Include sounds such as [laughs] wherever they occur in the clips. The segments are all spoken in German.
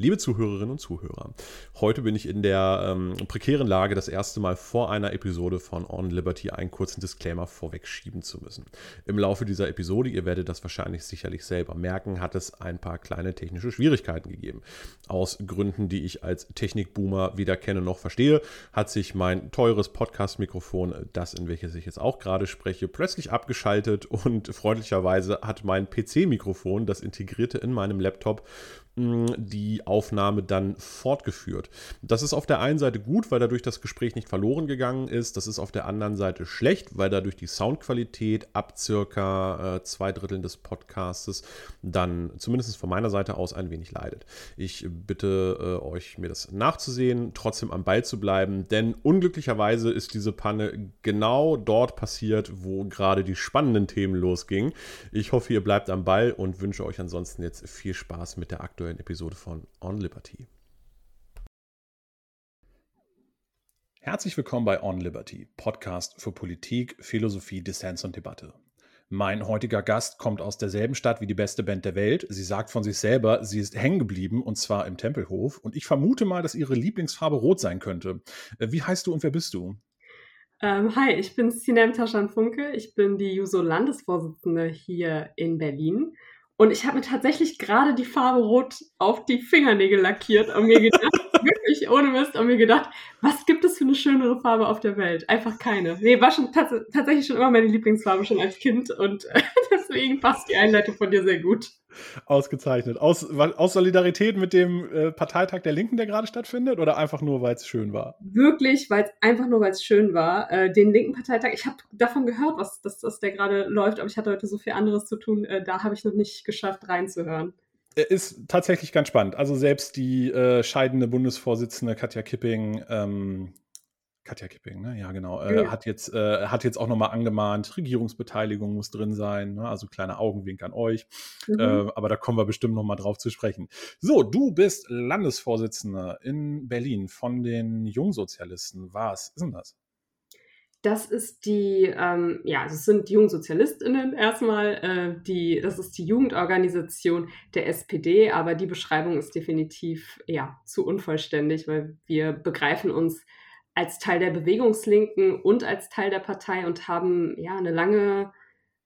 Liebe Zuhörerinnen und Zuhörer, heute bin ich in der ähm, prekären Lage, das erste Mal vor einer Episode von On Liberty einen kurzen Disclaimer vorwegschieben zu müssen. Im Laufe dieser Episode, ihr werdet das wahrscheinlich sicherlich selber merken, hat es ein paar kleine technische Schwierigkeiten gegeben. Aus Gründen, die ich als Technikboomer weder kenne noch verstehe, hat sich mein teures Podcast-Mikrofon, das in welches ich jetzt auch gerade spreche, plötzlich abgeschaltet und freundlicherweise hat mein PC-Mikrofon, das integrierte in meinem Laptop, die Aufnahme dann fortgeführt. Das ist auf der einen Seite gut, weil dadurch das Gespräch nicht verloren gegangen ist. Das ist auf der anderen Seite schlecht, weil dadurch die Soundqualität ab circa äh, zwei Dritteln des Podcastes dann zumindest von meiner Seite aus ein wenig leidet. Ich bitte äh, euch, mir das nachzusehen, trotzdem am Ball zu bleiben, denn unglücklicherweise ist diese Panne genau dort passiert, wo gerade die spannenden Themen losgingen. Ich hoffe, ihr bleibt am Ball und wünsche euch ansonsten jetzt viel Spaß mit der aktuellen Episode von On Liberty. Herzlich willkommen bei On Liberty, Podcast für Politik, Philosophie, Dissens und Debatte. Mein heutiger Gast kommt aus derselben Stadt wie die beste Band der Welt. Sie sagt von sich selber, sie ist hängen geblieben und zwar im Tempelhof. Und ich vermute mal, dass ihre Lieblingsfarbe rot sein könnte. Äh, wie heißt du und wer bist du? Ähm, hi, ich bin Sinem Taschan Funke. Ich bin die Juso-Landesvorsitzende hier in Berlin. Und ich habe mir tatsächlich gerade die Farbe Rot auf die Fingernägel lackiert und mir gedacht, [laughs] wirklich ohne Mist, und mir gedacht, was gibt es für eine schönere Farbe auf der Welt? Einfach keine. Nee, war schon tats tatsächlich schon immer meine Lieblingsfarbe, schon als Kind. Und [laughs] deswegen passt die Einleitung von dir sehr gut. Ausgezeichnet. Aus, aus Solidarität mit dem äh, Parteitag der Linken, der gerade stattfindet, oder einfach nur, weil es schön war? Wirklich, weil es einfach nur, weil es schön war. Äh, den linken Parteitag, ich habe davon gehört, was dass, dass der gerade läuft, aber ich hatte heute so viel anderes zu tun, äh, da habe ich noch nicht geschafft, reinzuhören. Er ist tatsächlich ganz spannend. Also selbst die äh, scheidende Bundesvorsitzende Katja Kipping ähm, Katja Kipping, ne? Ja, genau. Äh, ja. Hat, jetzt, äh, hat jetzt auch nochmal angemahnt, Regierungsbeteiligung muss drin sein. Ne? Also kleiner Augenwink an euch. Mhm. Äh, aber da kommen wir bestimmt nochmal drauf zu sprechen. So, du bist Landesvorsitzende in Berlin von den Jungsozialisten. Was ist denn das? Das ist die, ähm, ja, das sind die JungsozialistInnen erstmal, äh, die, das ist die Jugendorganisation der SPD, aber die Beschreibung ist definitiv, ja, zu unvollständig, weil wir begreifen uns als Teil der Bewegungslinken und als Teil der Partei und haben ja eine lange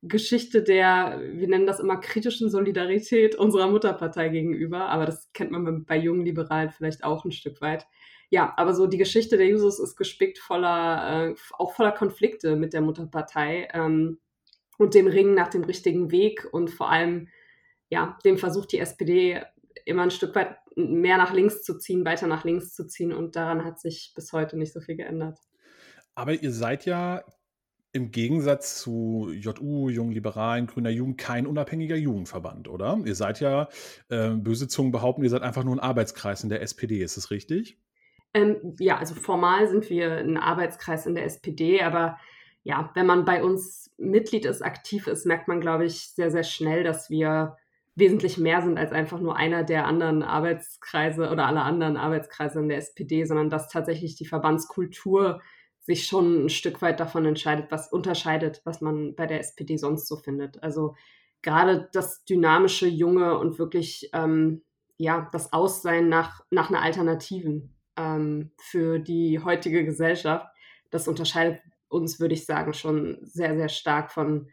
Geschichte der, wir nennen das immer kritischen Solidarität unserer Mutterpartei gegenüber, aber das kennt man bei jungen Liberalen vielleicht auch ein Stück weit. Ja, aber so die Geschichte der Jusos ist gespickt voller, äh, auch voller Konflikte mit der Mutterpartei ähm, und dem Ringen nach dem richtigen Weg und vor allem, ja, dem Versuch, die SPD immer ein Stück weit mehr nach links zu ziehen, weiter nach links zu ziehen. Und daran hat sich bis heute nicht so viel geändert. Aber ihr seid ja im Gegensatz zu JU, Jungen Liberalen, Grüner Jugend, kein unabhängiger Jugendverband, oder? Ihr seid ja, äh, böse Zungen behaupten, ihr seid einfach nur ein Arbeitskreis in der SPD, ist das richtig? Ähm, ja, also formal sind wir ein Arbeitskreis in der SPD, aber ja, wenn man bei uns Mitglied ist, aktiv ist, merkt man, glaube ich, sehr, sehr schnell, dass wir wesentlich mehr sind als einfach nur einer der anderen Arbeitskreise oder aller anderen Arbeitskreise in der SPD, sondern dass tatsächlich die Verbandskultur sich schon ein Stück weit davon entscheidet, was unterscheidet, was man bei der SPD sonst so findet. Also gerade das dynamische, junge und wirklich ähm, ja das Aussein nach nach einer Alternativen ähm, für die heutige Gesellschaft, das unterscheidet uns, würde ich sagen, schon sehr sehr stark von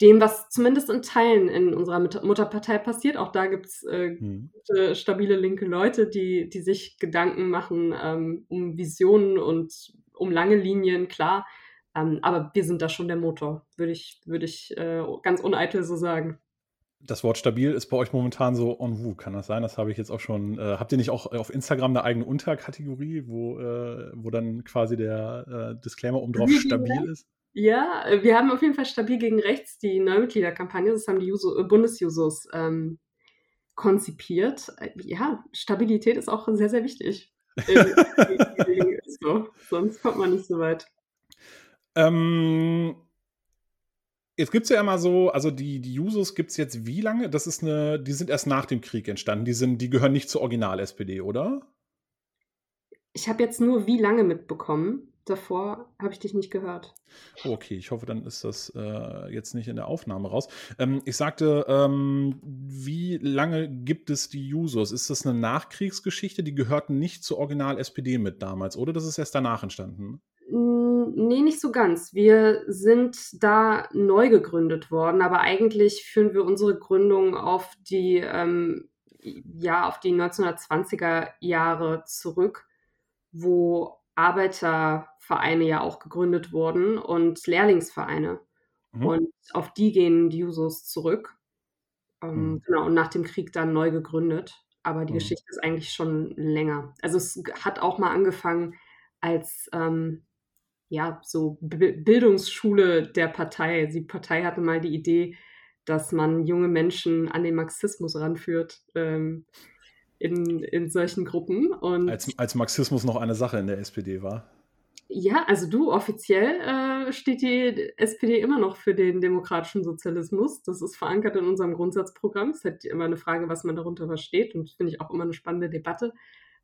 dem, was zumindest in Teilen in unserer Mutterpartei passiert. Auch da gibt es äh, mhm. stabile linke Leute, die, die sich Gedanken machen ähm, um Visionen und um lange Linien, klar. Ähm, aber wir sind da schon der Motor, würde ich, würd ich äh, ganz uneitel so sagen. Das Wort stabil ist bei euch momentan so en vous. Kann das sein? Das habe ich jetzt auch schon. Äh, habt ihr nicht auch auf Instagram eine eigene Unterkategorie, wo, äh, wo dann quasi der äh, Disclaimer oben drauf stabil ist? Ja, äh, wir haben auf jeden Fall stabil gegen rechts die Neumitgliederkampagne, das haben die Juso, äh, Bundesjusos ähm, konzipiert. Äh, ja, Stabilität ist auch sehr, sehr wichtig. [laughs] so, sonst kommt man nicht so weit. Ähm, jetzt gibt es ja immer so, also die, die Jusos gibt es jetzt wie lange? Das ist eine, die sind erst nach dem Krieg entstanden. Die, sind, die gehören nicht zur Original-SPD, oder? Ich habe jetzt nur wie lange mitbekommen. davor habe ich dich nicht gehört. Okay, ich hoffe, dann ist das äh, jetzt nicht in der Aufnahme raus. Ähm, ich sagte, ähm, wie lange gibt es die Jusos? Ist das eine Nachkriegsgeschichte? Die gehörten nicht zur Original-SPD mit damals, oder? Das ist erst danach entstanden? Nee, nicht so ganz. Wir sind da neu gegründet worden, aber eigentlich führen wir unsere Gründung auf die, ähm, ja, auf die 1920er Jahre zurück, wo Arbeitervereine ja auch gegründet wurden und Lehrlingsvereine. Mhm. Und auf die gehen die Jusos zurück. Ähm, mhm. Genau, und nach dem Krieg dann neu gegründet. Aber die mhm. Geschichte ist eigentlich schon länger. Also es hat auch mal angefangen als ähm, ja, so B Bildungsschule der Partei. Die Partei hatte mal die Idee, dass man junge Menschen an den Marxismus ranführt ähm, in, in solchen Gruppen. Und als, als Marxismus noch eine Sache in der SPD war. Ja, also du, offiziell äh, steht die SPD immer noch für den demokratischen Sozialismus. Das ist verankert in unserem Grundsatzprogramm. Es ist halt immer eine Frage, was man darunter versteht und finde ich auch immer eine spannende Debatte.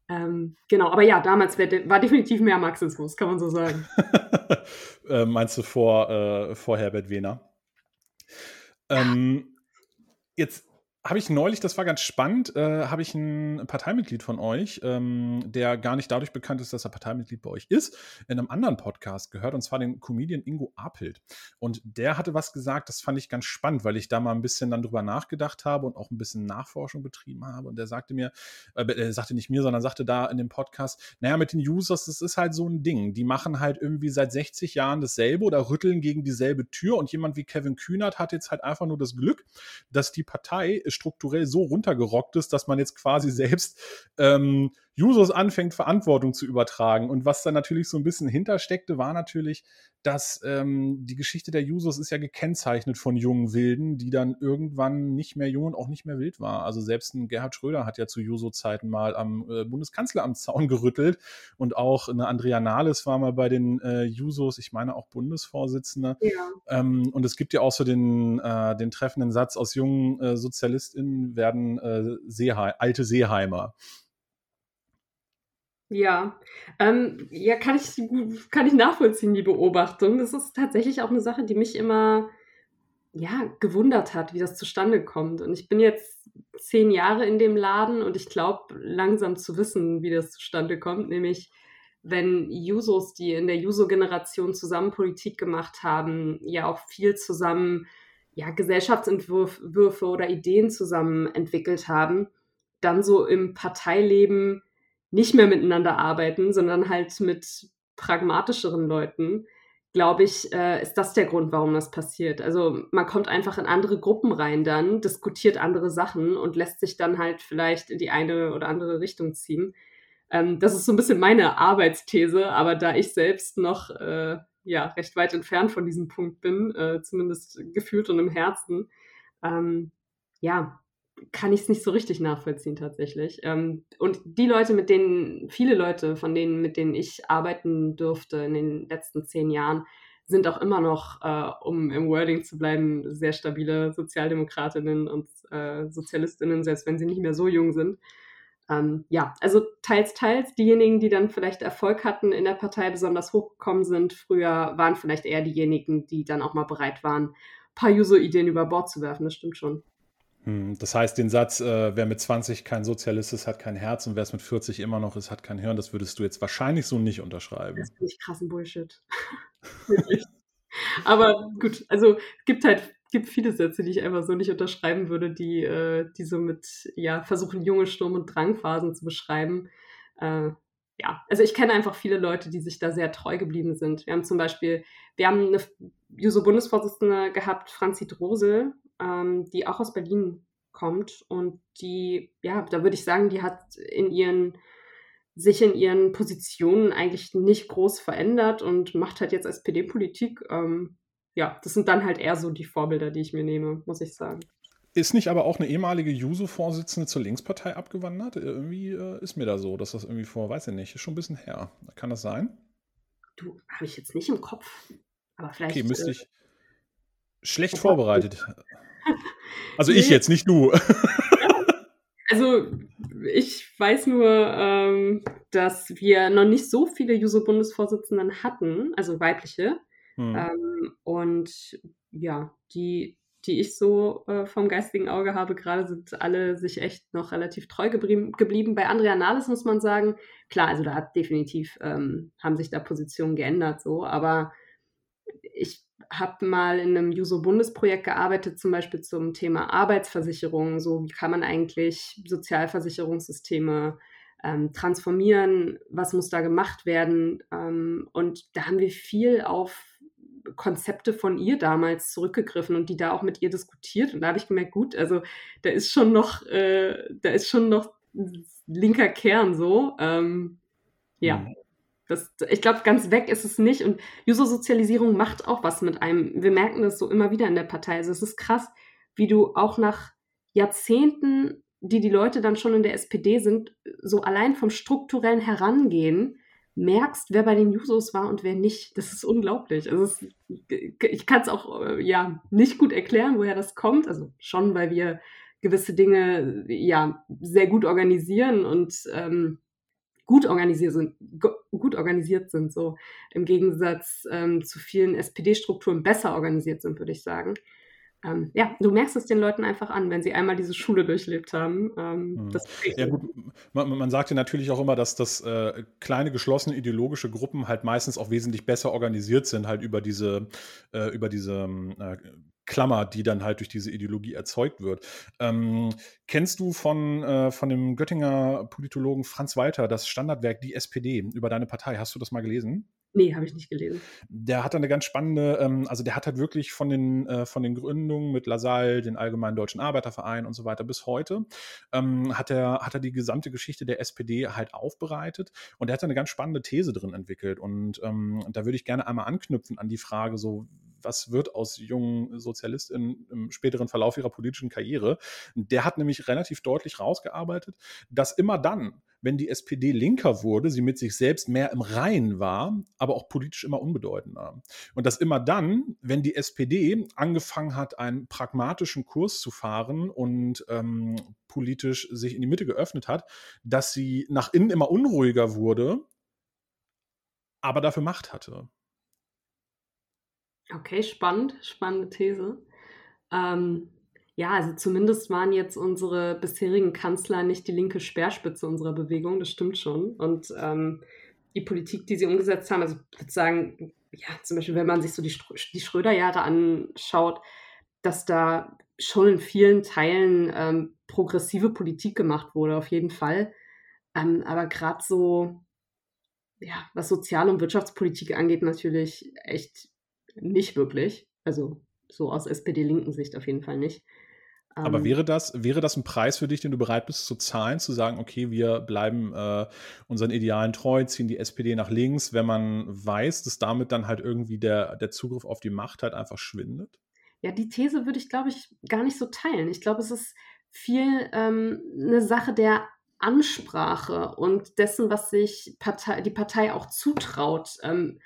Ähm, genau, aber ja, damals war definitiv mehr Marxismus, kann man so sagen. [laughs] äh, meinst du vor, äh, vor Herbert Wehner? Ähm, jetzt habe ich neulich, das war ganz spannend, äh, habe ich ein Parteimitglied von euch, ähm, der gar nicht dadurch bekannt ist, dass er Parteimitglied bei euch ist, in einem anderen Podcast gehört, und zwar den Comedian Ingo Apelt. Und der hatte was gesagt, das fand ich ganz spannend, weil ich da mal ein bisschen dann drüber nachgedacht habe und auch ein bisschen Nachforschung betrieben habe. Und der sagte mir, äh, er sagte nicht mir, sondern sagte da in dem Podcast, naja, mit den Users, das ist halt so ein Ding. Die machen halt irgendwie seit 60 Jahren dasselbe oder rütteln gegen dieselbe Tür. Und jemand wie Kevin Kühnert hat jetzt halt einfach nur das Glück, dass die Partei strukturell so runtergerockt ist, dass man jetzt quasi selbst ähm, Jusos anfängt, Verantwortung zu übertragen. Und was da natürlich so ein bisschen hintersteckte, war natürlich, dass ähm, die Geschichte der Jusos ist ja gekennzeichnet von jungen Wilden, die dann irgendwann nicht mehr jung und auch nicht mehr wild war. Also selbst ein Gerhard Schröder hat ja zu Juso-Zeiten mal am äh, Bundeskanzleramtszaun [laughs] gerüttelt und auch eine Andrea Nahles war mal bei den äh, Jusos, ich meine auch Bundesvorsitzende. Ja. Ähm, und es gibt ja auch so den, äh, den treffenden Satz, aus jungen äh, SozialistInnen werden äh, Seehe alte Seeheimer. Ja, ähm, ja, kann ich, kann ich nachvollziehen, die Beobachtung. Das ist tatsächlich auch eine Sache, die mich immer, ja, gewundert hat, wie das zustande kommt. Und ich bin jetzt zehn Jahre in dem Laden und ich glaube langsam zu wissen, wie das zustande kommt, nämlich wenn Jusos, die in der Juso-Generation zusammen Politik gemacht haben, ja auch viel zusammen, ja, Gesellschaftsentwürfe oder Ideen zusammen entwickelt haben, dann so im Parteileben nicht mehr miteinander arbeiten, sondern halt mit pragmatischeren Leuten, glaube ich, äh, ist das der Grund, warum das passiert. Also man kommt einfach in andere Gruppen rein dann, diskutiert andere Sachen und lässt sich dann halt vielleicht in die eine oder andere Richtung ziehen. Ähm, das ist so ein bisschen meine Arbeitsthese, aber da ich selbst noch äh, ja, recht weit entfernt von diesem Punkt bin, äh, zumindest gefühlt und im Herzen, ähm, ja, kann ich es nicht so richtig nachvollziehen tatsächlich. Ähm, und die Leute, mit denen, viele Leute, von denen, mit denen ich arbeiten durfte in den letzten zehn Jahren, sind auch immer noch, äh, um im Wording zu bleiben, sehr stabile Sozialdemokratinnen und äh, Sozialistinnen, selbst wenn sie nicht mehr so jung sind. Ähm, ja, also teils, teils. Diejenigen, die dann vielleicht Erfolg hatten in der Partei, besonders hochgekommen sind, früher waren vielleicht eher diejenigen, die dann auch mal bereit waren, ein paar User-Ideen über Bord zu werfen. Das stimmt schon. Hm, das heißt, den Satz, äh, wer mit 20 kein Sozialist ist, hat kein Herz und wer es mit 40 immer noch ist, hat kein Hirn, das würdest du jetzt wahrscheinlich so nicht unterschreiben. Das finde ich krassen Bullshit. [laughs] Aber gut, also es gibt halt gibt viele Sätze, die ich einfach so nicht unterschreiben würde, die, äh, die so mit, ja, versuchen, junge Sturm- und Drangphasen zu beschreiben. Äh, ja, also ich kenne einfach viele Leute, die sich da sehr treu geblieben sind. Wir haben zum Beispiel, wir haben eine Juso-Bundesvorsitzende gehabt, Franzi Drosel, ähm, die auch aus Berlin kommt und die, ja, da würde ich sagen, die hat in ihren sich in ihren Positionen eigentlich nicht groß verändert und macht halt jetzt SPD-Politik. Ähm, ja, das sind dann halt eher so die Vorbilder, die ich mir nehme, muss ich sagen. Ist nicht aber auch eine ehemalige Juso-Vorsitzende zur Linkspartei abgewandert? Irgendwie äh, ist mir da so, dass das irgendwie vor, weiß ich nicht, ist schon ein bisschen her. Kann das sein? Du, habe ich jetzt nicht im Kopf. Aber vielleicht. Okay, müsste äh, ich. Schlecht vorbereitet. Also ich jetzt, nicht du. [laughs] Also ich weiß nur, ähm, dass wir noch nicht so viele Juso-Bundesvorsitzenden hatten, also weibliche. Hm. Ähm, und ja, die, die ich so äh, vom geistigen Auge habe, gerade sind alle sich echt noch relativ treu geblieben. geblieben. Bei Andrea Nahles muss man sagen, klar, also da hat definitiv, ähm, haben sich da Positionen geändert so, aber ich habe mal in einem Juso-Bundesprojekt gearbeitet, zum Beispiel zum Thema Arbeitsversicherung. So, wie kann man eigentlich Sozialversicherungssysteme ähm, transformieren? Was muss da gemacht werden? Ähm, und da haben wir viel auf Konzepte von ihr damals zurückgegriffen und die da auch mit ihr diskutiert. Und da habe ich gemerkt, gut, also da ist schon noch, äh, da ist schon noch linker Kern so. Ähm, ja. Mhm. Das, ich glaube, ganz weg ist es nicht. Und User-Sozialisierung macht auch was mit einem. Wir merken das so immer wieder in der Partei. Also es ist krass, wie du auch nach Jahrzehnten, die die Leute dann schon in der SPD sind, so allein vom strukturellen Herangehen merkst, wer bei den Jusos war und wer nicht. Das ist unglaublich. Also es, ich kann es auch äh, ja nicht gut erklären, woher das kommt. Also schon, weil wir gewisse Dinge ja sehr gut organisieren und ähm, gut organisiert sind, gut organisiert sind, so im Gegensatz ähm, zu vielen SPD-Strukturen besser organisiert sind, würde ich sagen. Ähm, ja, du merkst es den Leuten einfach an, wenn sie einmal diese Schule durchlebt haben. Ähm, hm. ja, gut, man, man sagt ja natürlich auch immer, dass das äh, kleine geschlossene ideologische Gruppen halt meistens auch wesentlich besser organisiert sind, halt über diese, äh, über diese äh, Klammer, die dann halt durch diese Ideologie erzeugt wird. Ähm, kennst du von, äh, von dem Göttinger Politologen Franz Walter das Standardwerk Die SPD über deine Partei? Hast du das mal gelesen? Nee, habe ich nicht gelesen. Der hat eine ganz spannende, ähm, also der hat halt wirklich von den, äh, von den Gründungen mit Lassalle, den Allgemeinen Deutschen Arbeiterverein und so weiter bis heute, ähm, hat, er, hat er die gesamte Geschichte der SPD halt aufbereitet und er hat eine ganz spannende These drin entwickelt. Und ähm, da würde ich gerne einmal anknüpfen an die Frage, so was wird aus jungen Sozialistinnen im späteren Verlauf ihrer politischen Karriere. Der hat nämlich relativ deutlich rausgearbeitet, dass immer dann, wenn die SPD linker wurde, sie mit sich selbst mehr im Reinen war, aber auch politisch immer unbedeutender. Und dass immer dann, wenn die SPD angefangen hat, einen pragmatischen Kurs zu fahren und ähm, politisch sich in die Mitte geöffnet hat, dass sie nach innen immer unruhiger wurde, aber dafür Macht hatte. Okay, spannend, spannende These. Ähm, ja, also zumindest waren jetzt unsere bisherigen Kanzler nicht die linke Speerspitze unserer Bewegung, das stimmt schon. Und ähm, die Politik, die sie umgesetzt haben, also ich würde sagen, ja, zum Beispiel, wenn man sich so die, die Schröder-Jahre anschaut, dass da schon in vielen Teilen ähm, progressive Politik gemacht wurde, auf jeden Fall. Ähm, aber gerade so, ja, was Sozial- und Wirtschaftspolitik angeht, natürlich echt nicht wirklich. Also so aus SPD-linken Sicht auf jeden Fall nicht. Aber ähm, wäre das, wäre das ein Preis für dich, den du bereit bist zu zahlen, zu sagen, okay, wir bleiben äh, unseren Idealen treu, ziehen die SPD nach links, wenn man weiß, dass damit dann halt irgendwie der, der Zugriff auf die Macht halt einfach schwindet? Ja, die These würde ich, glaube ich, gar nicht so teilen. Ich glaube, es ist viel ähm, eine Sache der Ansprache und dessen, was sich Partei, die Partei auch zutraut, ähm,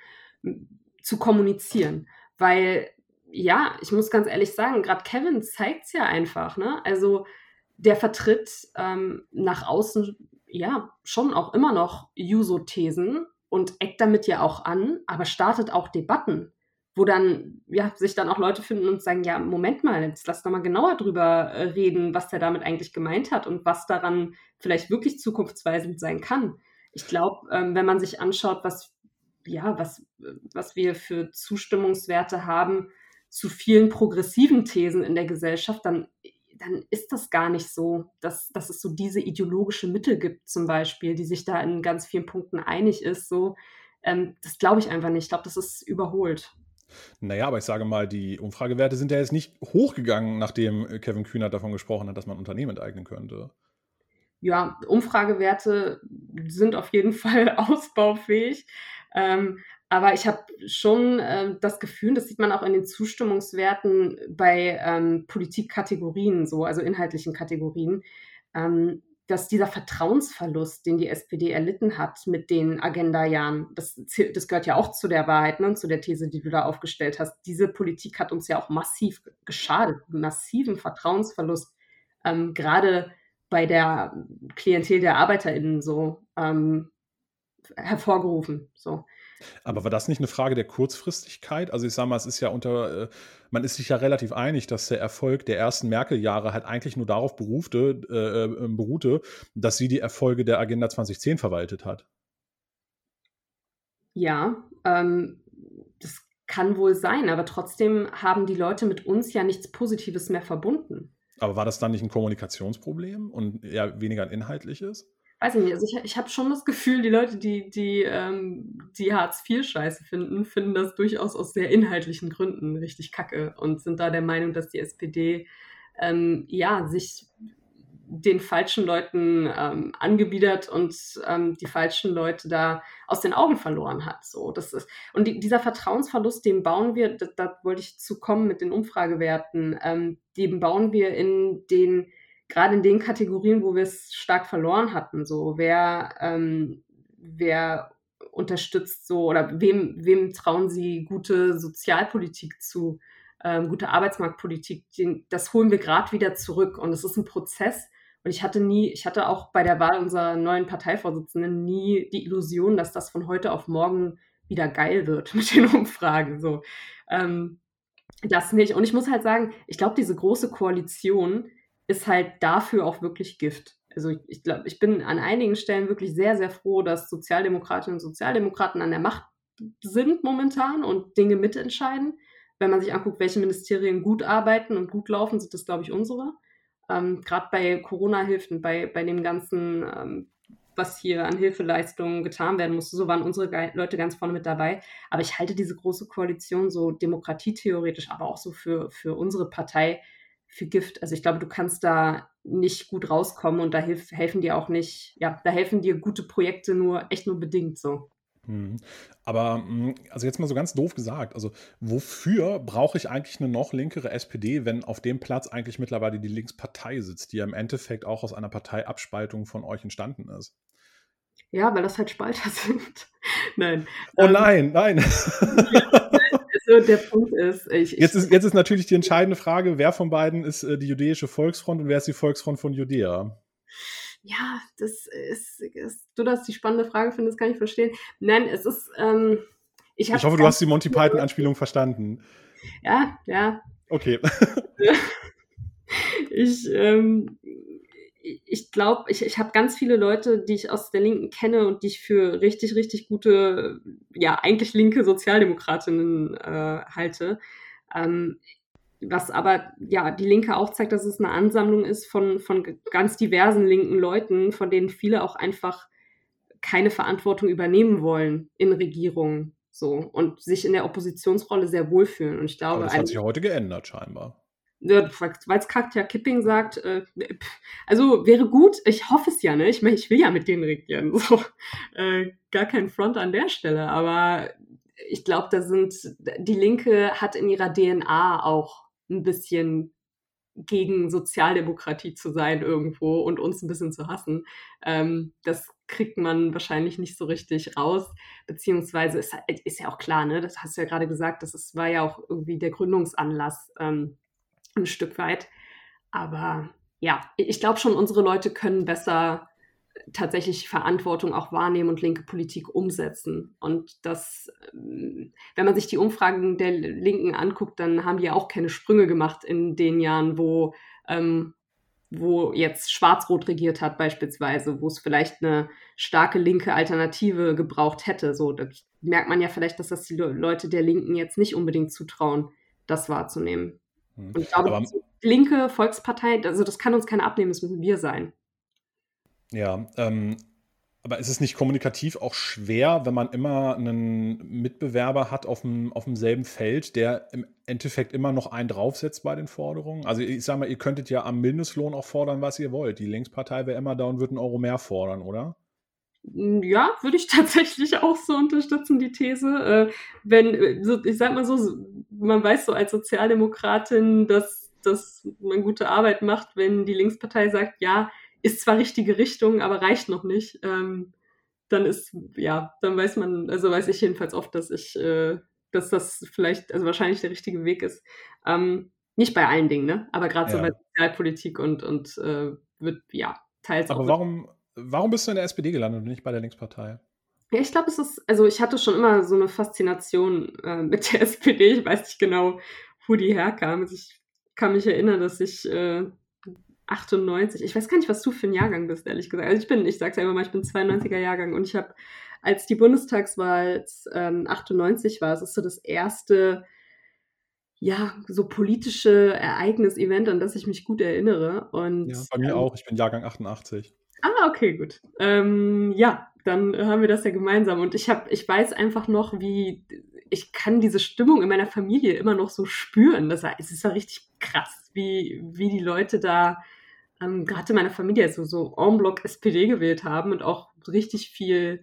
zu kommunizieren. Weil ja, ich muss ganz ehrlich sagen, gerade Kevin zeigt es ja einfach. Ne? Also der vertritt ähm, nach außen ja schon auch immer noch Juso-Thesen und eckt damit ja auch an, aber startet auch Debatten, wo dann ja sich dann auch Leute finden und sagen, ja, Moment mal, jetzt lass doch mal genauer drüber äh, reden, was der damit eigentlich gemeint hat und was daran vielleicht wirklich zukunftsweisend sein kann. Ich glaube, ähm, wenn man sich anschaut, was ja, was, was wir für Zustimmungswerte haben, zu vielen progressiven Thesen in der Gesellschaft, dann, dann ist das gar nicht so, dass, dass es so diese ideologische Mitte gibt, zum Beispiel, die sich da in ganz vielen Punkten einig ist. So, ähm, das glaube ich einfach nicht. Ich glaube, das ist überholt. Naja, aber ich sage mal, die Umfragewerte sind ja jetzt nicht hochgegangen, nachdem Kevin Kühner davon gesprochen hat, dass man Unternehmen enteignen könnte. Ja, Umfragewerte sind auf jeden [laughs] Fall ausbaufähig. Ähm, aber ich habe schon äh, das Gefühl, das sieht man auch in den Zustimmungswerten bei ähm, Politikkategorien, so, also inhaltlichen Kategorien, ähm, dass dieser Vertrauensverlust, den die SPD erlitten hat mit den Agenda-Jahren, das, das gehört ja auch zu der Wahrheit ne, zu der These, die du da aufgestellt hast. Diese Politik hat uns ja auch massiv geschadet, massiven Vertrauensverlust, ähm, gerade bei der Klientel der ArbeiterInnen so ähm, hervorgerufen. So. Aber war das nicht eine Frage der Kurzfristigkeit? Also ich sage mal, es ist ja unter, äh, man ist sich ja relativ einig, dass der Erfolg der ersten Merkel-Jahre halt eigentlich nur darauf berufte, äh, äh beruhte, dass sie die Erfolge der Agenda 2010 verwaltet hat. Ja, ähm, das kann wohl sein, aber trotzdem haben die Leute mit uns ja nichts Positives mehr verbunden. Aber war das dann nicht ein Kommunikationsproblem und eher weniger ein inhaltliches? weiß ich nicht, also ich, ich habe schon das Gefühl, die Leute, die, die, ähm, die Hartz IV scheiße finden, finden das durchaus aus sehr inhaltlichen Gründen richtig kacke und sind da der Meinung, dass die SPD ähm, ja sich den falschen Leuten ähm, angebiedert und ähm, die falschen Leute da aus den Augen verloren hat. So, das ist, und die, dieser Vertrauensverlust, den bauen wir, da, da wollte ich zu kommen mit den Umfragewerten, ähm, den bauen wir in den gerade in den Kategorien, wo wir es stark verloren hatten, so wer, ähm, wer unterstützt so oder wem, wem trauen sie gute Sozialpolitik zu, ähm, gute Arbeitsmarktpolitik, den, das holen wir gerade wieder zurück und es ist ein Prozess. Und ich hatte nie, ich hatte auch bei der Wahl unserer neuen Parteivorsitzenden nie die Illusion, dass das von heute auf morgen wieder geil wird [laughs] mit den Umfragen. So, ähm, das nicht. Und ich muss halt sagen, ich glaube, diese große Koalition, ist halt dafür auch wirklich Gift. Also ich, ich glaube, ich bin an einigen Stellen wirklich sehr, sehr froh, dass Sozialdemokratinnen und Sozialdemokraten an der Macht sind momentan und Dinge mitentscheiden. Wenn man sich anguckt, welche Ministerien gut arbeiten und gut laufen, sind das, glaube ich, unsere. Ähm, Gerade bei Corona-Hilfen, bei, bei dem ganzen, ähm, was hier an Hilfeleistungen getan werden musste, so waren unsere Ge Leute ganz vorne mit dabei. Aber ich halte diese große Koalition so demokratietheoretisch, aber auch so für, für unsere Partei für Gift. Also ich glaube, du kannst da nicht gut rauskommen und da hilf, helfen dir auch nicht, ja, da helfen dir gute Projekte nur echt nur bedingt so. Hm. Aber hm, also jetzt mal so ganz doof gesagt, also wofür brauche ich eigentlich eine noch linkere SPD, wenn auf dem Platz eigentlich mittlerweile die Linkspartei sitzt, die ja im Endeffekt auch aus einer Parteiabspaltung von euch entstanden ist? Ja, weil das halt Spalter [laughs] sind. nein. Oh ähm, nein, nein. Also der Punkt ist, ich, jetzt ist, jetzt ist natürlich die entscheidende Frage, wer von beiden ist äh, die jüdische Volksfront und wer ist die Volksfront von Judäa? Ja, das ist, ist, du das die spannende Frage findest, kann ich verstehen. Nein, es ist, ähm, ich, ich hoffe, du hast die Monty Python-Anspielung verstanden. Ja, ja. Okay. [laughs] ich, ähm, ich glaube, ich, ich habe ganz viele Leute, die ich aus der Linken kenne und die ich für richtig, richtig gute, ja, eigentlich linke Sozialdemokratinnen äh, halte. Ähm, was aber, ja, die Linke auch zeigt, dass es eine Ansammlung ist von, von ganz diversen linken Leuten, von denen viele auch einfach keine Verantwortung übernehmen wollen in Regierungen. So, und sich in der Oppositionsrolle sehr wohlfühlen. Und ich glaube. Aber das hat sich heute geändert, scheinbar weil es Katja Kipping sagt, äh, also wäre gut, ich hoffe es ja, ne? Ich, mein, ich will ja mit denen regieren. [laughs] So, äh, gar kein Front an der Stelle, aber ich glaube, da sind, die Linke hat in ihrer DNA auch ein bisschen gegen Sozialdemokratie zu sein irgendwo und uns ein bisschen zu hassen. Ähm, das kriegt man wahrscheinlich nicht so richtig raus, beziehungsweise ist, ist ja auch klar, ne? Das hast du ja gerade gesagt, das ist, war ja auch irgendwie der Gründungsanlass. Ähm, ein Stück weit. Aber ja, ich glaube schon, unsere Leute können besser tatsächlich Verantwortung auch wahrnehmen und linke Politik umsetzen. Und das, ähm, wenn man sich die Umfragen der Linken anguckt, dann haben die ja auch keine Sprünge gemacht in den Jahren, wo, ähm, wo jetzt Schwarz-Rot regiert hat beispielsweise, wo es vielleicht eine starke linke Alternative gebraucht hätte. So, merkt man ja vielleicht, dass das die Leute der Linken jetzt nicht unbedingt zutrauen, das wahrzunehmen. Mhm. Und ich glaube, linke Volkspartei, also das kann uns keiner abnehmen, das müssen wir sein. Ja, ähm, aber ist es nicht kommunikativ auch schwer, wenn man immer einen Mitbewerber hat auf, dem, auf demselben Feld, der im Endeffekt immer noch einen draufsetzt bei den Forderungen? Also ich sage mal, ihr könntet ja am Mindestlohn auch fordern, was ihr wollt. Die Linkspartei wäre immer da und würde einen Euro mehr fordern, oder? Hm, ja, würde ich [laughs] tatsächlich auch so unterstützen, die These. Äh, wenn, äh, ich sag mal so, man weiß so als Sozialdemokratin, dass, dass man gute Arbeit macht, wenn die Linkspartei sagt, ja, ist zwar richtige Richtung, aber reicht noch nicht. Ähm, dann ist, ja, dann weiß man, also weiß ich jedenfalls oft, dass ich, äh, dass das vielleicht, also wahrscheinlich der richtige Weg ist. Ähm, nicht bei allen Dingen, ne? Aber gerade ja. so bei Sozialpolitik und, und äh, wird ja teils. Aber warum, warum bist du in der SPD gelandet und nicht bei der Linkspartei? Ja, ich glaube, es ist, also ich hatte schon immer so eine Faszination äh, [laughs] mit der SPD. Ich weiß nicht genau, wo die herkam. Also ich kann mich erinnern, dass ich äh, 98, ich weiß gar nicht, was du für ein Jahrgang bist, ehrlich gesagt. Also ich bin, ich sag's ja immer mal, ich bin 92er Jahrgang und ich habe, als die Bundestagswahl ähm, 98 war, es ist so das erste, ja, so politische Ereignis, Event, an das ich mich gut erinnere. Und, ja, bei mir ähm, auch, ich bin Jahrgang 88. Ah, okay, gut. Ähm, ja, dann haben wir das ja gemeinsam. Und ich habe, ich weiß einfach noch, wie ich kann diese Stimmung in meiner Familie immer noch so spüren. Das, es ist ja richtig krass, wie, wie die Leute da ähm, gerade in meiner Familie so, so en bloc SPD gewählt haben und auch richtig viel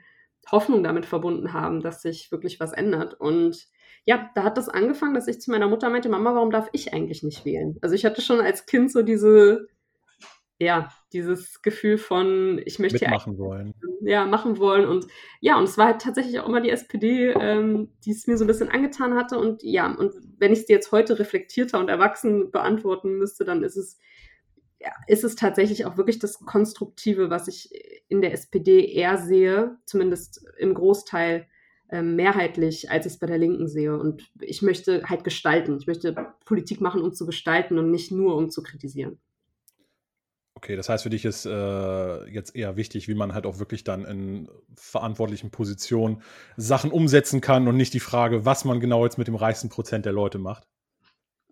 Hoffnung damit verbunden haben, dass sich wirklich was ändert. Und ja, da hat das angefangen, dass ich zu meiner Mutter meinte, Mama, warum darf ich eigentlich nicht wählen? Also ich hatte schon als Kind so diese, ja, dieses Gefühl von, ich möchte ja machen wollen. Ja, machen wollen. Und ja, und es war halt tatsächlich auch immer die SPD, ähm, die es mir so ein bisschen angetan hatte. Und ja, und wenn ich es dir jetzt heute reflektierter und erwachsen beantworten müsste, dann ist es ist es tatsächlich auch wirklich das Konstruktive, was ich in der SPD eher sehe, zumindest im Großteil äh, mehrheitlich, als ich es bei der Linken sehe. Und ich möchte halt gestalten. Ich möchte Politik machen, um zu gestalten und nicht nur, um zu kritisieren. Okay, das heißt, für dich ist äh, jetzt eher wichtig, wie man halt auch wirklich dann in verantwortlichen Positionen Sachen umsetzen kann und nicht die Frage, was man genau jetzt mit dem reichsten Prozent der Leute macht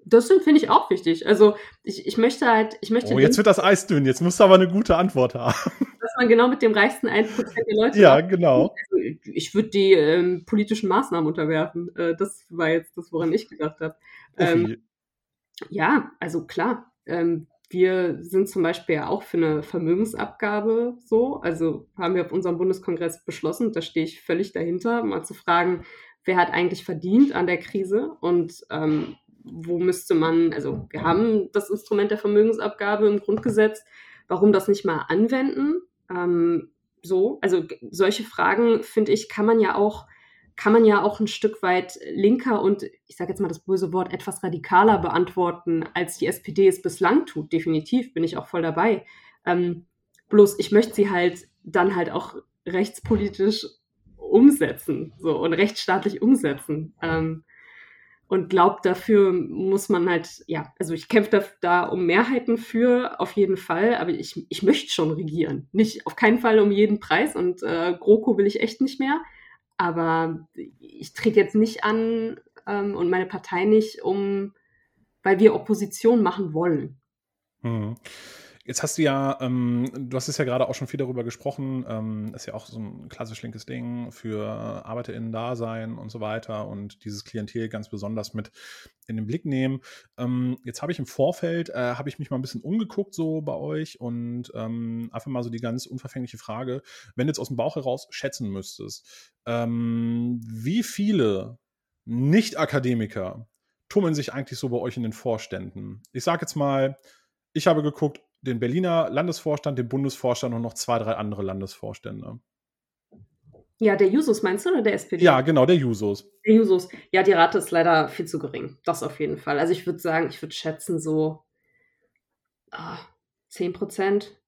das finde ich auch wichtig. Also ich, ich möchte halt, ich möchte. Oh, jetzt wird das Eis dünn, jetzt musst du aber eine gute Antwort haben. Dass man genau mit dem reichsten 1% der Leute. ja, macht. genau. Also ich würde die ähm, politischen Maßnahmen unterwerfen. Äh, das war jetzt das, woran ich gedacht habe. Ähm, ja, also klar. Ähm, wir sind zum Beispiel auch für eine Vermögensabgabe so. Also haben wir auf unserem Bundeskongress beschlossen, da stehe ich völlig dahinter, mal zu fragen, wer hat eigentlich verdient an der Krise und ähm, wo müsste man, also wir haben das Instrument der Vermögensabgabe im Grundgesetz, warum das nicht mal anwenden? Ähm, so, also solche Fragen, finde ich, kann man ja auch, kann man ja auch ein Stück weit linker und ich sage jetzt mal das böse Wort etwas radikaler beantworten, als die SPD es bislang tut. Definitiv bin ich auch voll dabei. Ähm, bloß ich möchte sie halt dann halt auch rechtspolitisch umsetzen so und rechtsstaatlich umsetzen. Ähm, und glaubt, dafür muss man halt, ja, also ich kämpfe da, da, um Mehrheiten für, auf jeden Fall, aber ich, ich möchte schon regieren. Nicht auf keinen Fall um jeden Preis und äh, GroKo will ich echt nicht mehr. Aber ich trete jetzt nicht an ähm, und meine Partei nicht, um, weil wir Opposition machen wollen. Mhm. Jetzt hast du ja, ähm, du hast es ja gerade auch schon viel darüber gesprochen, ähm, ist ja auch so ein klassisch linkes Ding für ArbeiterInnen-Dasein und so weiter und dieses Klientel ganz besonders mit in den Blick nehmen. Ähm, jetzt habe ich im Vorfeld, äh, habe ich mich mal ein bisschen umgeguckt so bei euch und ähm, einfach mal so die ganz unverfängliche Frage, wenn du jetzt aus dem Bauch heraus schätzen müsstest, ähm, wie viele Nicht-Akademiker tummeln sich eigentlich so bei euch in den Vorständen? Ich sage jetzt mal, ich habe geguckt, den Berliner Landesvorstand, den Bundesvorstand und noch zwei, drei andere Landesvorstände. Ja, der Jusos meinst du oder der SPD? Ja, genau, der Jusos. Der Jusos. Ja, die Rate ist leider viel zu gering. Das auf jeden Fall. Also ich würde sagen, ich würde schätzen so ah, 10 Prozent.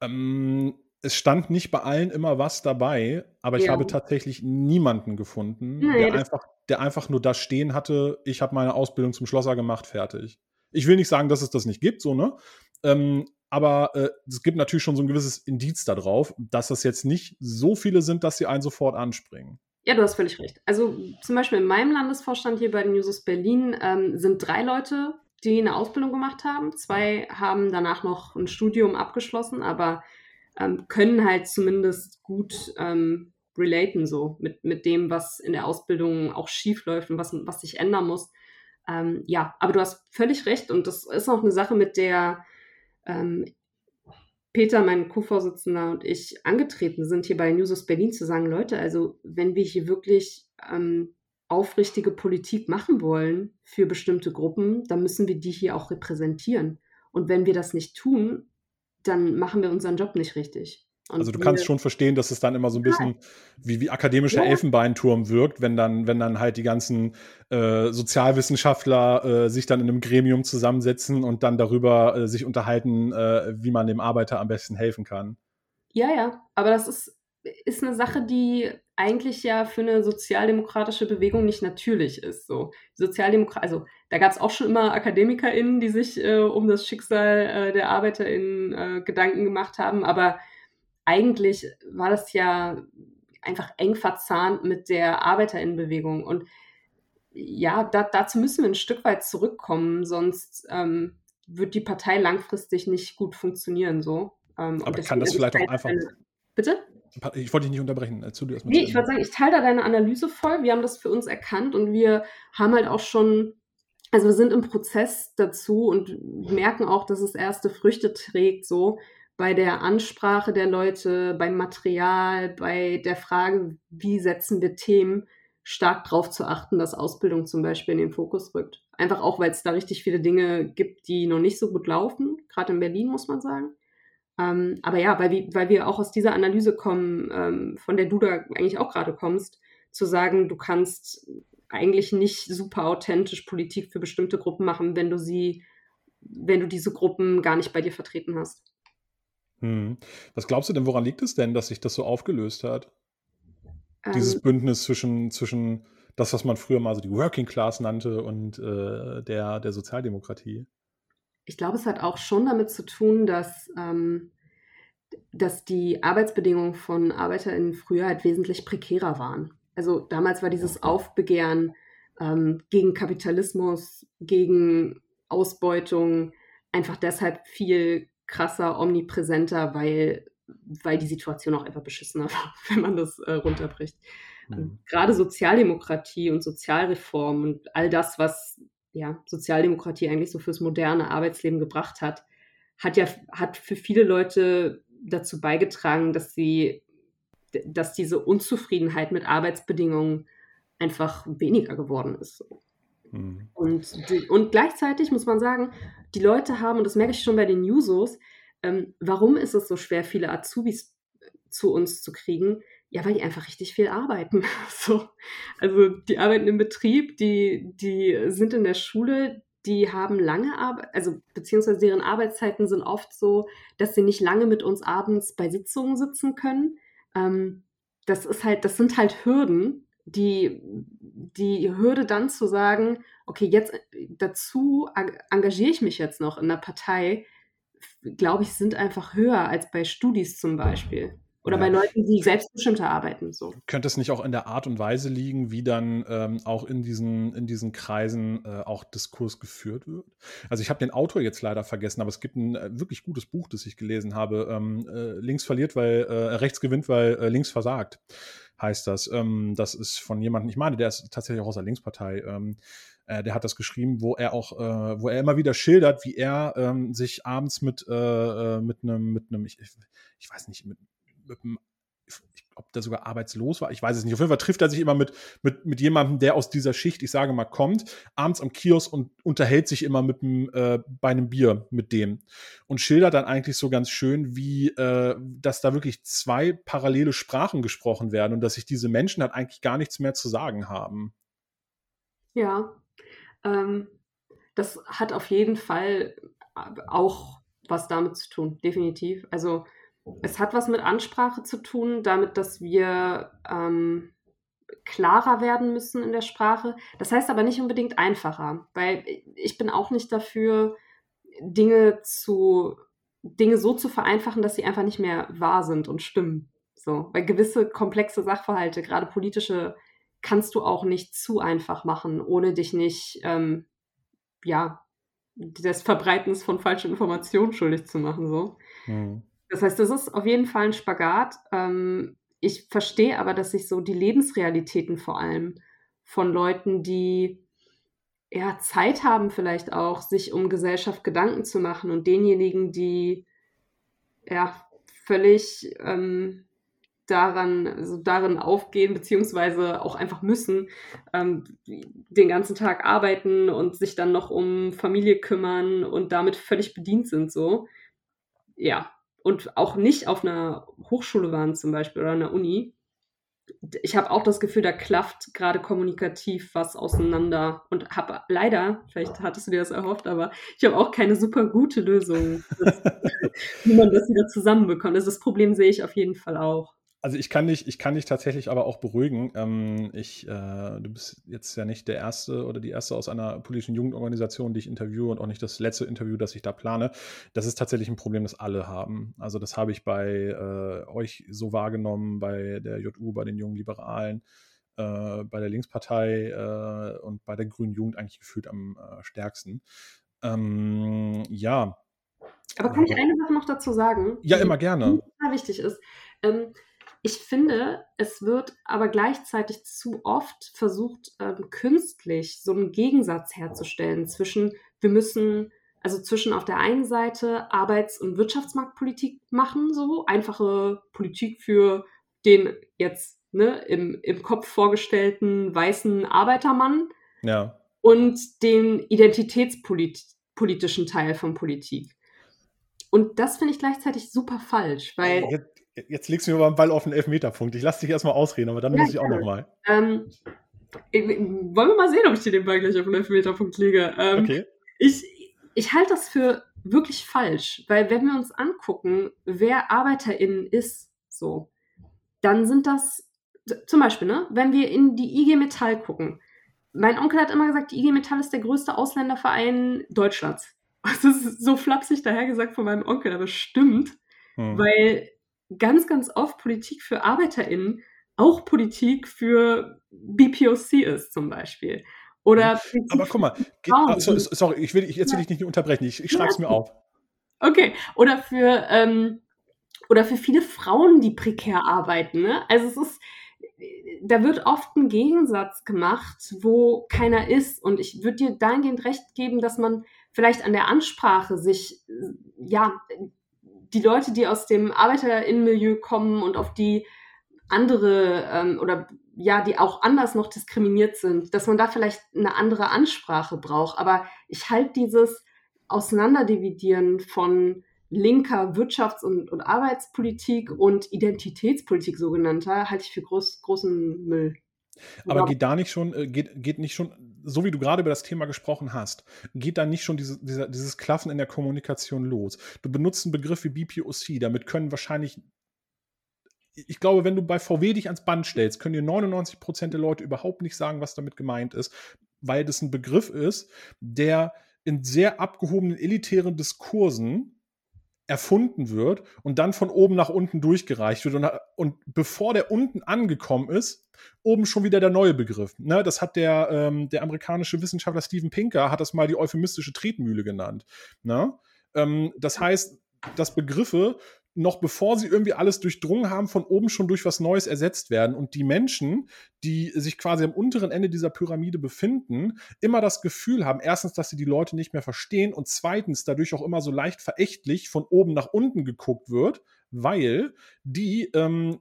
Ähm, es stand nicht bei allen immer was dabei, aber ich ja. habe tatsächlich niemanden gefunden, nee, der, einfach, der einfach nur das stehen hatte, ich habe meine Ausbildung zum Schlosser gemacht, fertig. Ich will nicht sagen, dass es das nicht gibt, so, ne? Ähm, aber äh, es gibt natürlich schon so ein gewisses Indiz darauf, dass das jetzt nicht so viele sind, dass sie einen sofort anspringen. Ja, du hast völlig recht. Also zum Beispiel in meinem Landesvorstand hier bei den Jusos Berlin ähm, sind drei Leute, die eine Ausbildung gemacht haben. Zwei haben danach noch ein Studium abgeschlossen, aber ähm, können halt zumindest gut ähm, relaten so mit, mit dem, was in der Ausbildung auch schief läuft und was, was sich ändern muss. Ähm, ja, aber du hast völlig recht und das ist auch eine Sache, mit der ähm, Peter, mein Co-Vorsitzender und ich angetreten sind, hier bei Newsos Berlin zu sagen, Leute, also wenn wir hier wirklich ähm, aufrichtige Politik machen wollen für bestimmte Gruppen, dann müssen wir die hier auch repräsentieren. Und wenn wir das nicht tun, dann machen wir unseren Job nicht richtig. Und also du kannst schon verstehen, dass es dann immer so ein bisschen wie, wie akademischer ja. Elfenbeinturm wirkt, wenn dann, wenn dann halt die ganzen äh, Sozialwissenschaftler äh, sich dann in einem Gremium zusammensetzen und dann darüber äh, sich unterhalten, äh, wie man dem Arbeiter am besten helfen kann. Ja, ja, aber das ist, ist eine Sache, die eigentlich ja für eine sozialdemokratische Bewegung nicht natürlich ist. So Sozialdemokrat, also da gab es auch schon immer AkademikerInnen, die sich äh, um das Schicksal äh, der ArbeiterInnen Gedanken gemacht haben, aber eigentlich war das ja einfach eng verzahnt mit der Arbeiterinnenbewegung. Und ja, da, dazu müssen wir ein Stück weit zurückkommen, sonst ähm, wird die Partei langfristig nicht gut funktionieren. So. Ähm, Aber kann das vielleicht auch einfach. Eine... Bitte? Ich wollte dich nicht unterbrechen. Du erstmal. Nee, ich würde sagen, ich teile da deine Analyse voll. Wir haben das für uns erkannt und wir haben halt auch schon, also wir sind im Prozess dazu und merken auch, dass es erste Früchte trägt, so bei der Ansprache der Leute, beim Material, bei der Frage, wie setzen wir Themen, stark darauf zu achten, dass Ausbildung zum Beispiel in den Fokus rückt. Einfach auch, weil es da richtig viele Dinge gibt, die noch nicht so gut laufen, gerade in Berlin muss man sagen. Ähm, aber ja, weil wir, weil wir auch aus dieser Analyse kommen, ähm, von der du da eigentlich auch gerade kommst, zu sagen, du kannst eigentlich nicht super authentisch Politik für bestimmte Gruppen machen, wenn du sie, wenn du diese Gruppen gar nicht bei dir vertreten hast. Hm. Was glaubst du denn, woran liegt es denn, dass sich das so aufgelöst hat? Ähm, Dieses Bündnis zwischen, zwischen das, was man früher mal so die Working Class nannte und äh, der, der Sozialdemokratie. Ich glaube, es hat auch schon damit zu tun, dass, ähm, dass die Arbeitsbedingungen von ArbeiterInnen früher halt wesentlich prekärer waren. Also damals war dieses Aufbegehren ähm, gegen Kapitalismus, gegen Ausbeutung einfach deshalb viel krasser, omnipräsenter, weil, weil die Situation auch einfach beschissener [laughs] war, wenn man das äh, runterbricht. Mhm. Gerade Sozialdemokratie und Sozialreform und all das, was ja, Sozialdemokratie eigentlich so fürs moderne Arbeitsleben gebracht hat, hat ja hat für viele Leute dazu beigetragen, dass sie, dass diese Unzufriedenheit mit Arbeitsbedingungen einfach weniger geworden ist. Mhm. Und, und gleichzeitig muss man sagen, die Leute haben, und das merke ich schon bei den Newsos, ähm, warum ist es so schwer, viele Azubis zu uns zu kriegen? Ja, weil die einfach richtig viel arbeiten. [laughs] so. Also die arbeiten im Betrieb, die, die sind in der Schule, die haben lange Arbeit, also beziehungsweise deren Arbeitszeiten sind oft so, dass sie nicht lange mit uns abends bei Sitzungen sitzen können. Ähm, das ist halt, das sind halt Hürden, die, die Hürde dann zu sagen, okay, jetzt äh, dazu engagiere ich mich jetzt noch in einer Partei, glaube ich, sind einfach höher als bei Studis zum Beispiel. Oder ja. bei Leuten, die selbstbestimmter arbeiten. So. Könnte es nicht auch in der Art und Weise liegen, wie dann ähm, auch in diesen, in diesen Kreisen äh, auch Diskurs geführt wird? Also ich habe den Autor jetzt leider vergessen, aber es gibt ein äh, wirklich gutes Buch, das ich gelesen habe. Ähm, äh, links verliert, weil äh, rechts gewinnt, weil äh, links versagt, heißt das. Ähm, das ist von jemandem, ich meine, der ist tatsächlich auch aus der Linkspartei. Ähm, äh, der hat das geschrieben, wo er auch, äh, wo er immer wieder schildert, wie er ähm, sich abends mit äh, äh mit einem, mit einem, ich, ich weiß nicht, mit, mit einem ob der sogar arbeitslos war, ich weiß es nicht. Auf jeden Fall trifft er sich immer mit, mit, mit jemandem, der aus dieser Schicht, ich sage mal, kommt, abends am Kiosk und unterhält sich immer mit dem, äh, bei einem Bier mit dem. Und schildert dann eigentlich so ganz schön, wie, äh, dass da wirklich zwei parallele Sprachen gesprochen werden und dass sich diese Menschen halt eigentlich gar nichts mehr zu sagen haben. Ja, ähm, das hat auf jeden Fall auch was damit zu tun, definitiv. Also es hat was mit Ansprache zu tun, damit, dass wir ähm, klarer werden müssen in der Sprache. Das heißt aber nicht unbedingt einfacher, weil ich bin auch nicht dafür, Dinge zu Dinge so zu vereinfachen, dass sie einfach nicht mehr wahr sind und stimmen. So, weil gewisse komplexe Sachverhalte, gerade politische kannst du auch nicht zu einfach machen, ohne dich nicht, ähm, ja, des Verbreitens von falschen Informationen schuldig zu machen. So. Mhm. Das heißt, das ist auf jeden Fall ein Spagat. Ähm, ich verstehe aber, dass sich so die Lebensrealitäten vor allem von Leuten, die ja Zeit haben, vielleicht auch, sich um Gesellschaft Gedanken zu machen und denjenigen, die ja völlig ähm, daran, also darin aufgehen, beziehungsweise auch einfach müssen, ähm, den ganzen Tag arbeiten und sich dann noch um Familie kümmern und damit völlig bedient sind, so. Ja. Und auch nicht auf einer Hochschule waren zum Beispiel oder einer Uni, ich habe auch das Gefühl, da klafft gerade kommunikativ was auseinander und habe leider, vielleicht hattest du dir das erhofft, aber ich habe auch keine super gute Lösung, [laughs] wie man das wieder zusammenbekommt. Also das Problem sehe ich auf jeden Fall auch. Also ich kann dich, ich kann dich tatsächlich aber auch beruhigen. Ähm, ich, äh, du bist jetzt ja nicht der erste oder die erste aus einer politischen Jugendorganisation, die ich interviewe und auch nicht das letzte Interview, das ich da plane. Das ist tatsächlich ein Problem, das alle haben. Also das habe ich bei äh, euch so wahrgenommen, bei der JU, bei den jungen Liberalen, äh, bei der Linkspartei äh, und bei der Grünen Jugend eigentlich gefühlt am äh, stärksten. Ähm, ja. Aber kann ich eine Sache noch dazu sagen? Ja, immer gerne. Sehr wichtig ist. Ähm, ich finde, es wird aber gleichzeitig zu oft versucht, ähm, künstlich so einen Gegensatz herzustellen zwischen, wir müssen, also zwischen auf der einen Seite Arbeits- und Wirtschaftsmarktpolitik machen, so einfache Politik für den jetzt ne, im, im Kopf vorgestellten weißen Arbeitermann ja. und den identitätspolitischen Teil von Politik. Und das finde ich gleichzeitig super falsch, weil. Jetzt, jetzt legst du mir mal einen Ball auf den Elfmeterpunkt. Ich lasse dich erstmal ausreden, aber dann ja, muss ich auch nochmal. Ähm, wollen wir mal sehen, ob ich dir den Ball gleich auf den Elfmeterpunkt lege. Ähm, okay. Ich, ich halte das für wirklich falsch, weil wenn wir uns angucken, wer ArbeiterInnen ist, so, dann sind das zum Beispiel, ne, wenn wir in die IG Metall gucken. Mein Onkel hat immer gesagt, die IG Metall ist der größte Ausländerverein Deutschlands. [laughs] Das ist so flapsig dahergesagt von meinem Onkel, aber stimmt, hm. weil ganz, ganz oft Politik für ArbeiterInnen auch Politik für BPOC ist, zum Beispiel. Oder Aber guck mal, geht, sorry, ich, will, ich jetzt will dich nicht unterbrechen, ich, ich schreibe es mir auf. Okay, oder für, ähm, oder für viele Frauen, die prekär arbeiten. Ne? Also es ist, da wird oft ein Gegensatz gemacht, wo keiner ist. Und ich würde dir dahingehend recht geben, dass man vielleicht an der Ansprache sich, ja, die Leute, die aus dem Arbeiterinnenmilieu kommen und auf die andere ähm, oder ja, die auch anders noch diskriminiert sind, dass man da vielleicht eine andere Ansprache braucht. Aber ich halte dieses Auseinanderdividieren von linker Wirtschafts- und, und Arbeitspolitik und Identitätspolitik sogenannter, halte ich für groß, großen Müll. Aber geht da nicht schon, äh, geht, geht nicht schon, so wie du gerade über das Thema gesprochen hast, geht da nicht schon diese, dieser, dieses Klaffen in der Kommunikation los? Du benutzt einen Begriff wie BPOC, damit können wahrscheinlich, ich glaube, wenn du bei VW dich ans Band stellst, können dir 99 Prozent der Leute überhaupt nicht sagen, was damit gemeint ist, weil das ein Begriff ist, der in sehr abgehobenen elitären Diskursen erfunden wird und dann von oben nach unten durchgereicht wird. Und, und bevor der unten angekommen ist, oben schon wieder der neue Begriff. Ne, das hat der, ähm, der amerikanische Wissenschaftler Steven Pinker, hat das mal die euphemistische Tretmühle genannt. Ne? Ähm, das heißt, dass Begriffe noch bevor sie irgendwie alles durchdrungen haben, von oben schon durch was Neues ersetzt werden. Und die Menschen, die sich quasi am unteren Ende dieser Pyramide befinden, immer das Gefühl haben, erstens, dass sie die Leute nicht mehr verstehen und zweitens dadurch auch immer so leicht verächtlich von oben nach unten geguckt wird, weil die ähm,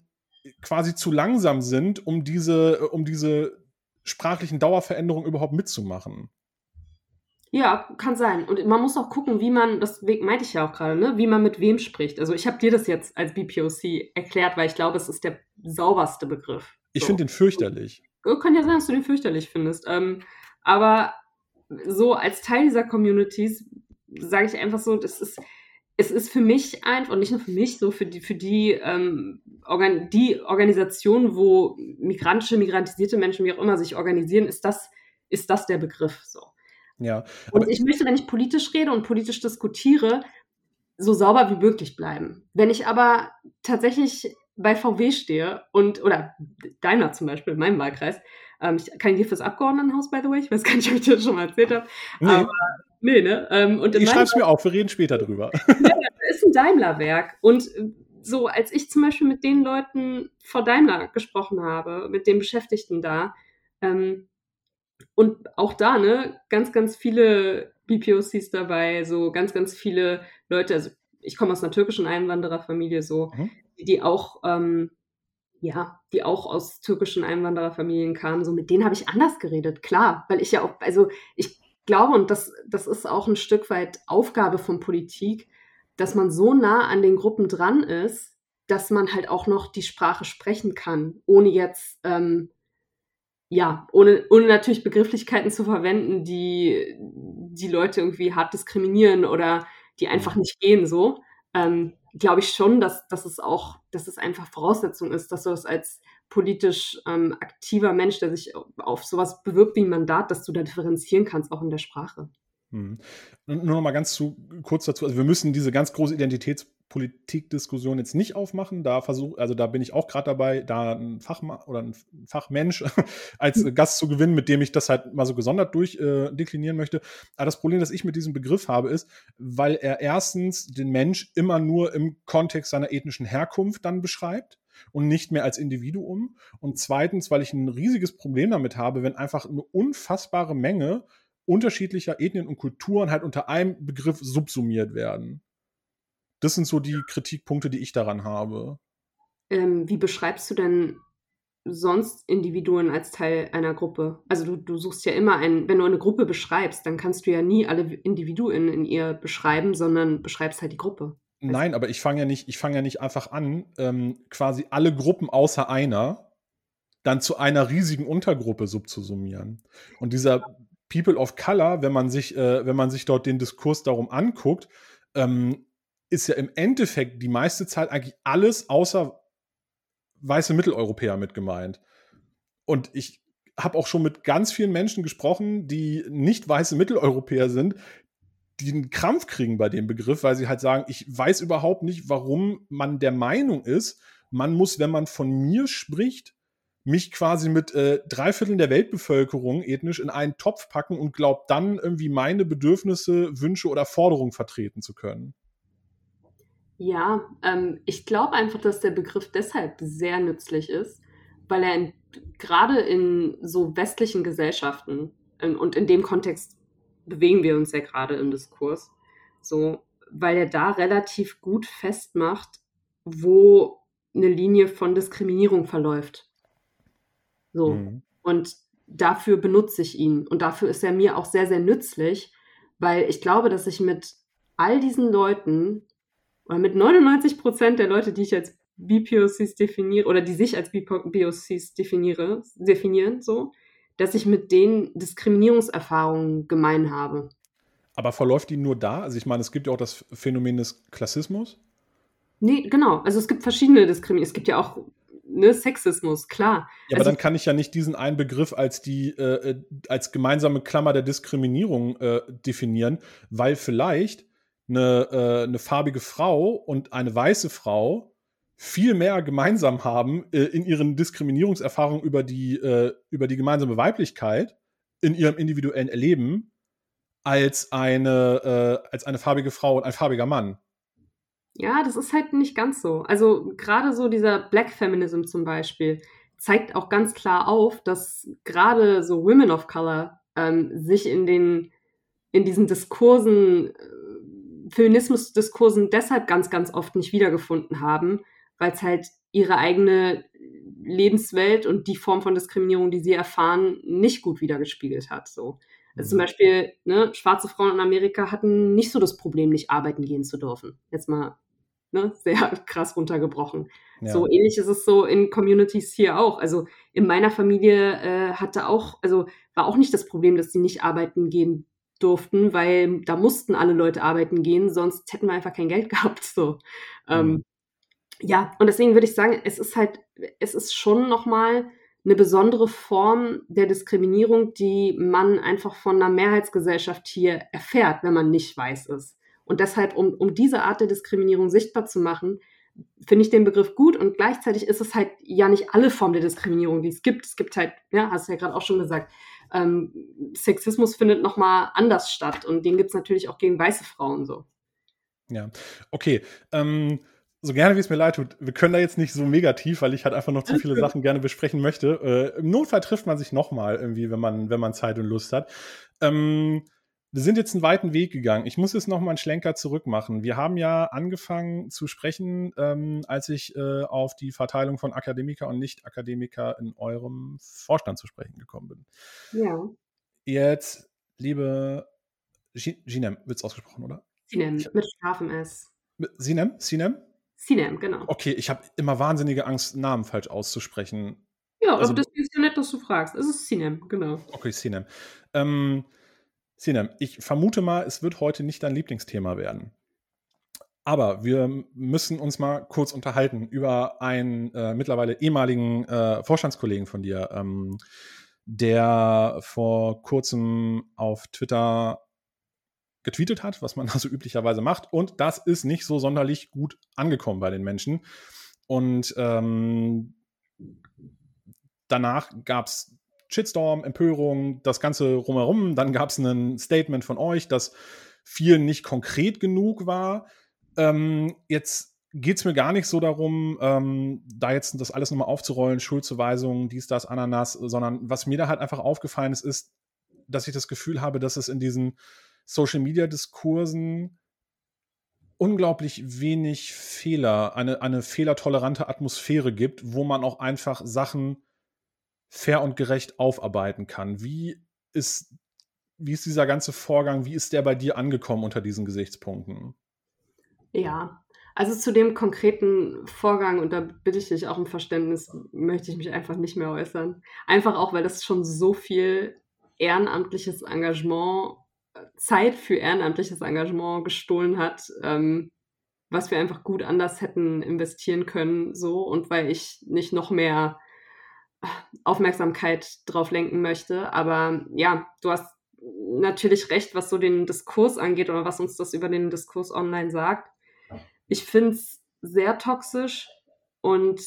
quasi zu langsam sind, um diese, um diese sprachlichen Dauerveränderungen überhaupt mitzumachen. Ja, kann sein. Und man muss auch gucken, wie man, das meinte ich ja auch gerade, ne, wie man mit wem spricht. Also ich habe dir das jetzt als BPOC erklärt, weil ich glaube, es ist der sauberste Begriff. Ich so. finde den fürchterlich. Kann ja sein, dass du den fürchterlich findest. Ähm, aber so als Teil dieser Communities sage ich einfach so, das ist, es ist für mich einfach, und nicht nur für mich, so für die, für die, ähm, Organ die Organisation, wo migrantische, migrantisierte Menschen, wie auch immer, sich organisieren, ist das, ist das der Begriff so. Ja. Und ich möchte, wenn ich politisch rede und politisch diskutiere, so sauber wie möglich bleiben. Wenn ich aber tatsächlich bei VW stehe und, oder Daimler zum Beispiel, in meinem Wahlkreis, ähm, ich kandidiere fürs Abgeordnetenhaus, by the way, ich weiß gar nicht, ob ich das schon mal erzählt habe. Nee. Aber, nee, ne? Ähm, und ich schreibe es mir auf, wir reden später drüber. [laughs] Ja, das ist ein Daimler-Werk. Und so, als ich zum Beispiel mit den Leuten vor Daimler gesprochen habe, mit den Beschäftigten da, ähm, und auch da, ne, ganz, ganz viele BPOCs dabei, so ganz, ganz viele Leute, also ich komme aus einer türkischen Einwandererfamilie, so, mhm. die auch, ähm, ja, die auch aus türkischen Einwandererfamilien kamen, so mit denen habe ich anders geredet, klar, weil ich ja auch, also ich glaube, und das, das ist auch ein Stück weit Aufgabe von Politik, dass man so nah an den Gruppen dran ist, dass man halt auch noch die Sprache sprechen kann, ohne jetzt, ähm, ja, ohne, ohne natürlich Begrifflichkeiten zu verwenden, die die Leute irgendwie hart diskriminieren oder die einfach mhm. nicht gehen so. Ähm, Glaube ich schon, dass, dass es auch, dass es einfach Voraussetzung ist, dass du das als politisch ähm, aktiver Mensch, der sich auf sowas bewirbt wie ein Mandat, dass du da differenzieren kannst, auch in der Sprache. Hm. Nur noch mal ganz zu, kurz dazu. Also wir müssen diese ganz große Identitätspolitik-Diskussion jetzt nicht aufmachen. Da versuch, also da bin ich auch gerade dabei, da ein Fachmann oder ein Fachmensch [laughs] als hm. Gast zu gewinnen, mit dem ich das halt mal so gesondert durchdeklinieren äh, möchte. Aber das Problem, das ich mit diesem Begriff habe, ist, weil er erstens den Mensch immer nur im Kontext seiner ethnischen Herkunft dann beschreibt und nicht mehr als Individuum. Und zweitens, weil ich ein riesiges Problem damit habe, wenn einfach eine unfassbare Menge unterschiedlicher Ethnien und Kulturen halt unter einem Begriff subsumiert werden. Das sind so die Kritikpunkte, die ich daran habe. Ähm, wie beschreibst du denn sonst Individuen als Teil einer Gruppe? Also du, du suchst ja immer ein, wenn du eine Gruppe beschreibst, dann kannst du ja nie alle Individuen in ihr beschreiben, sondern beschreibst halt die Gruppe. Nein, aber ich fange ja nicht, ich fange ja nicht einfach an, ähm, quasi alle Gruppen außer einer dann zu einer riesigen Untergruppe subzusumieren. Und dieser People of Color, wenn man sich, äh, wenn man sich dort den Diskurs darum anguckt, ähm, ist ja im Endeffekt die meiste Zeit eigentlich alles außer weiße Mitteleuropäer mit gemeint. Und ich habe auch schon mit ganz vielen Menschen gesprochen, die nicht weiße Mitteleuropäer sind, die einen Krampf kriegen bei dem Begriff, weil sie halt sagen, ich weiß überhaupt nicht, warum man der Meinung ist, man muss, wenn man von mir spricht, mich quasi mit äh, drei Vierteln der Weltbevölkerung ethnisch in einen Topf packen und glaubt dann irgendwie meine Bedürfnisse, Wünsche oder Forderungen vertreten zu können. Ja, ähm, ich glaube einfach, dass der Begriff deshalb sehr nützlich ist, weil er gerade in so westlichen Gesellschaften in, und in dem Kontext bewegen wir uns ja gerade im Diskurs, so, weil er da relativ gut festmacht, wo eine Linie von Diskriminierung verläuft. So. Mhm. Und dafür benutze ich ihn. Und dafür ist er mir auch sehr, sehr nützlich, weil ich glaube, dass ich mit all diesen Leuten oder mit 99 Prozent der Leute, die ich als BPOCs definiere oder die sich als BPOCs definiere, definieren, so, dass ich mit denen Diskriminierungserfahrungen gemein habe. Aber verläuft die nur da? Also ich meine, es gibt ja auch das Phänomen des Klassismus. Nee, genau. Also es gibt verschiedene Diskriminierungen. Es gibt ja auch ne, Sexismus, klar. Ja, aber also, dann kann ich ja nicht diesen einen Begriff als die äh, äh, als gemeinsame Klammer der Diskriminierung äh, definieren, weil vielleicht eine, äh, eine farbige Frau und eine weiße Frau viel mehr gemeinsam haben äh, in ihren Diskriminierungserfahrungen über die äh, über die gemeinsame Weiblichkeit in ihrem individuellen Erleben als eine als eine farbige Frau und ein farbiger Mann. Ja, das ist halt nicht ganz so. Also gerade so dieser Black Feminism zum Beispiel zeigt auch ganz klar auf, dass gerade so Women of Color ähm, sich in den in diesen Diskursen, äh, Feminismus-Diskursen deshalb ganz, ganz oft nicht wiedergefunden haben, weil es halt ihre eigene Lebenswelt und die Form von Diskriminierung, die sie erfahren, nicht gut wiedergespiegelt hat. So. Also zum mhm. Beispiel, ne, schwarze Frauen in Amerika hatten nicht so das Problem, nicht arbeiten gehen zu dürfen. Jetzt mal ne, [laughs] sehr krass runtergebrochen. Ja. So ähnlich ist es so in Communities hier auch. Also in meiner Familie äh, hatte auch, also war auch nicht das Problem, dass sie nicht arbeiten gehen durften, weil da mussten alle Leute arbeiten gehen, sonst hätten wir einfach kein Geld [laughs] gehabt. So. Ähm, mhm. Ähm, ja, und deswegen würde ich sagen, es ist halt, es ist schon nochmal eine besondere Form der Diskriminierung, die man einfach von einer Mehrheitsgesellschaft hier erfährt, wenn man nicht weiß ist. Und deshalb, um, um diese Art der Diskriminierung sichtbar zu machen, finde ich den Begriff gut und gleichzeitig ist es halt ja nicht alle Formen der Diskriminierung, die es gibt. Es gibt halt, ja, hast du ja gerade auch schon gesagt, ähm, Sexismus findet nochmal anders statt und den gibt es natürlich auch gegen weiße Frauen so. Ja, okay. Ähm, so gerne wie es mir leid tut, wir können da jetzt nicht so mega tief, weil ich halt einfach noch zu viele Sachen gerne besprechen möchte. Äh, Im Notfall trifft man sich nochmal irgendwie, wenn man, wenn man Zeit und Lust hat. Ähm, wir sind jetzt einen weiten Weg gegangen. Ich muss jetzt noch mal einen Schlenker zurück machen. Wir haben ja angefangen zu sprechen, ähm, als ich äh, auf die Verteilung von Akademiker und Nicht-Akademiker in eurem Vorstand zu sprechen gekommen bin. Ja. Jetzt, liebe Ginem, wird es ausgesprochen, oder? Ginem, mit scharfem S. Sinem? Sinem? Sinem, genau. Okay, ich habe immer wahnsinnige Angst, Namen falsch auszusprechen. Ja, also, das ist ja nett, dass du fragst. Es ist Sinem, genau. Okay, Sinem. Ähm, Sinem, ich vermute mal, es wird heute nicht dein Lieblingsthema werden. Aber wir müssen uns mal kurz unterhalten über einen äh, mittlerweile ehemaligen äh, Vorstandskollegen von dir, ähm, der vor kurzem auf Twitter getweetet hat, was man [laughs] also üblicherweise macht. Und das ist nicht so sonderlich gut angekommen bei den Menschen. Und ähm, danach gab es Shitstorm, Empörung, das Ganze rumherum. Dann gab es ein Statement von euch, das vielen nicht konkret genug war. Ähm, jetzt geht es mir gar nicht so darum, ähm, da jetzt das alles nochmal aufzurollen, Schuldzuweisungen, dies, das, Ananas, sondern was mir da halt einfach aufgefallen ist, ist, dass ich das Gefühl habe, dass es in diesen Social-Media-Diskursen unglaublich wenig Fehler, eine, eine fehlertolerante Atmosphäre gibt, wo man auch einfach Sachen fair und gerecht aufarbeiten kann. Wie ist, wie ist dieser ganze Vorgang, wie ist der bei dir angekommen unter diesen Gesichtspunkten? Ja, also zu dem konkreten Vorgang, und da bitte ich dich auch um Verständnis, möchte ich mich einfach nicht mehr äußern. Einfach auch, weil das schon so viel ehrenamtliches Engagement Zeit für ehrenamtliches Engagement gestohlen hat, ähm, was wir einfach gut anders hätten investieren können, so und weil ich nicht noch mehr Aufmerksamkeit drauf lenken möchte. Aber ja, du hast natürlich recht, was so den Diskurs angeht oder was uns das über den Diskurs online sagt. Ich finde es sehr toxisch und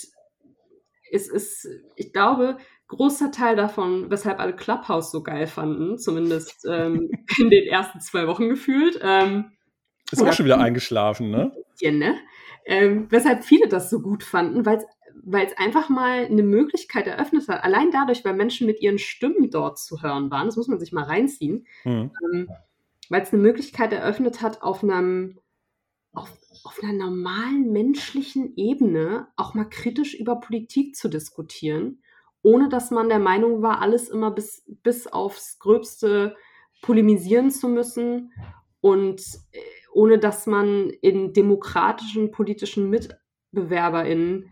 es ist, ich glaube, großer Teil davon, weshalb alle Clubhouse so geil fanden, zumindest ähm, [laughs] in den ersten zwei Wochen gefühlt. Ähm, ist auch schon wieder eingeschlafen, ne? Bisschen, ne? Ähm, weshalb viele das so gut fanden, weil es einfach mal eine Möglichkeit eröffnet hat. Allein dadurch, weil Menschen mit ihren Stimmen dort zu hören waren, das muss man sich mal reinziehen, mhm. ähm, weil es eine Möglichkeit eröffnet hat, auf einem auf, auf einer normalen menschlichen Ebene auch mal kritisch über Politik zu diskutieren ohne dass man der Meinung war, alles immer bis, bis aufs Gröbste polemisieren zu müssen und äh, ohne dass man in demokratischen politischen MitbewerberInnen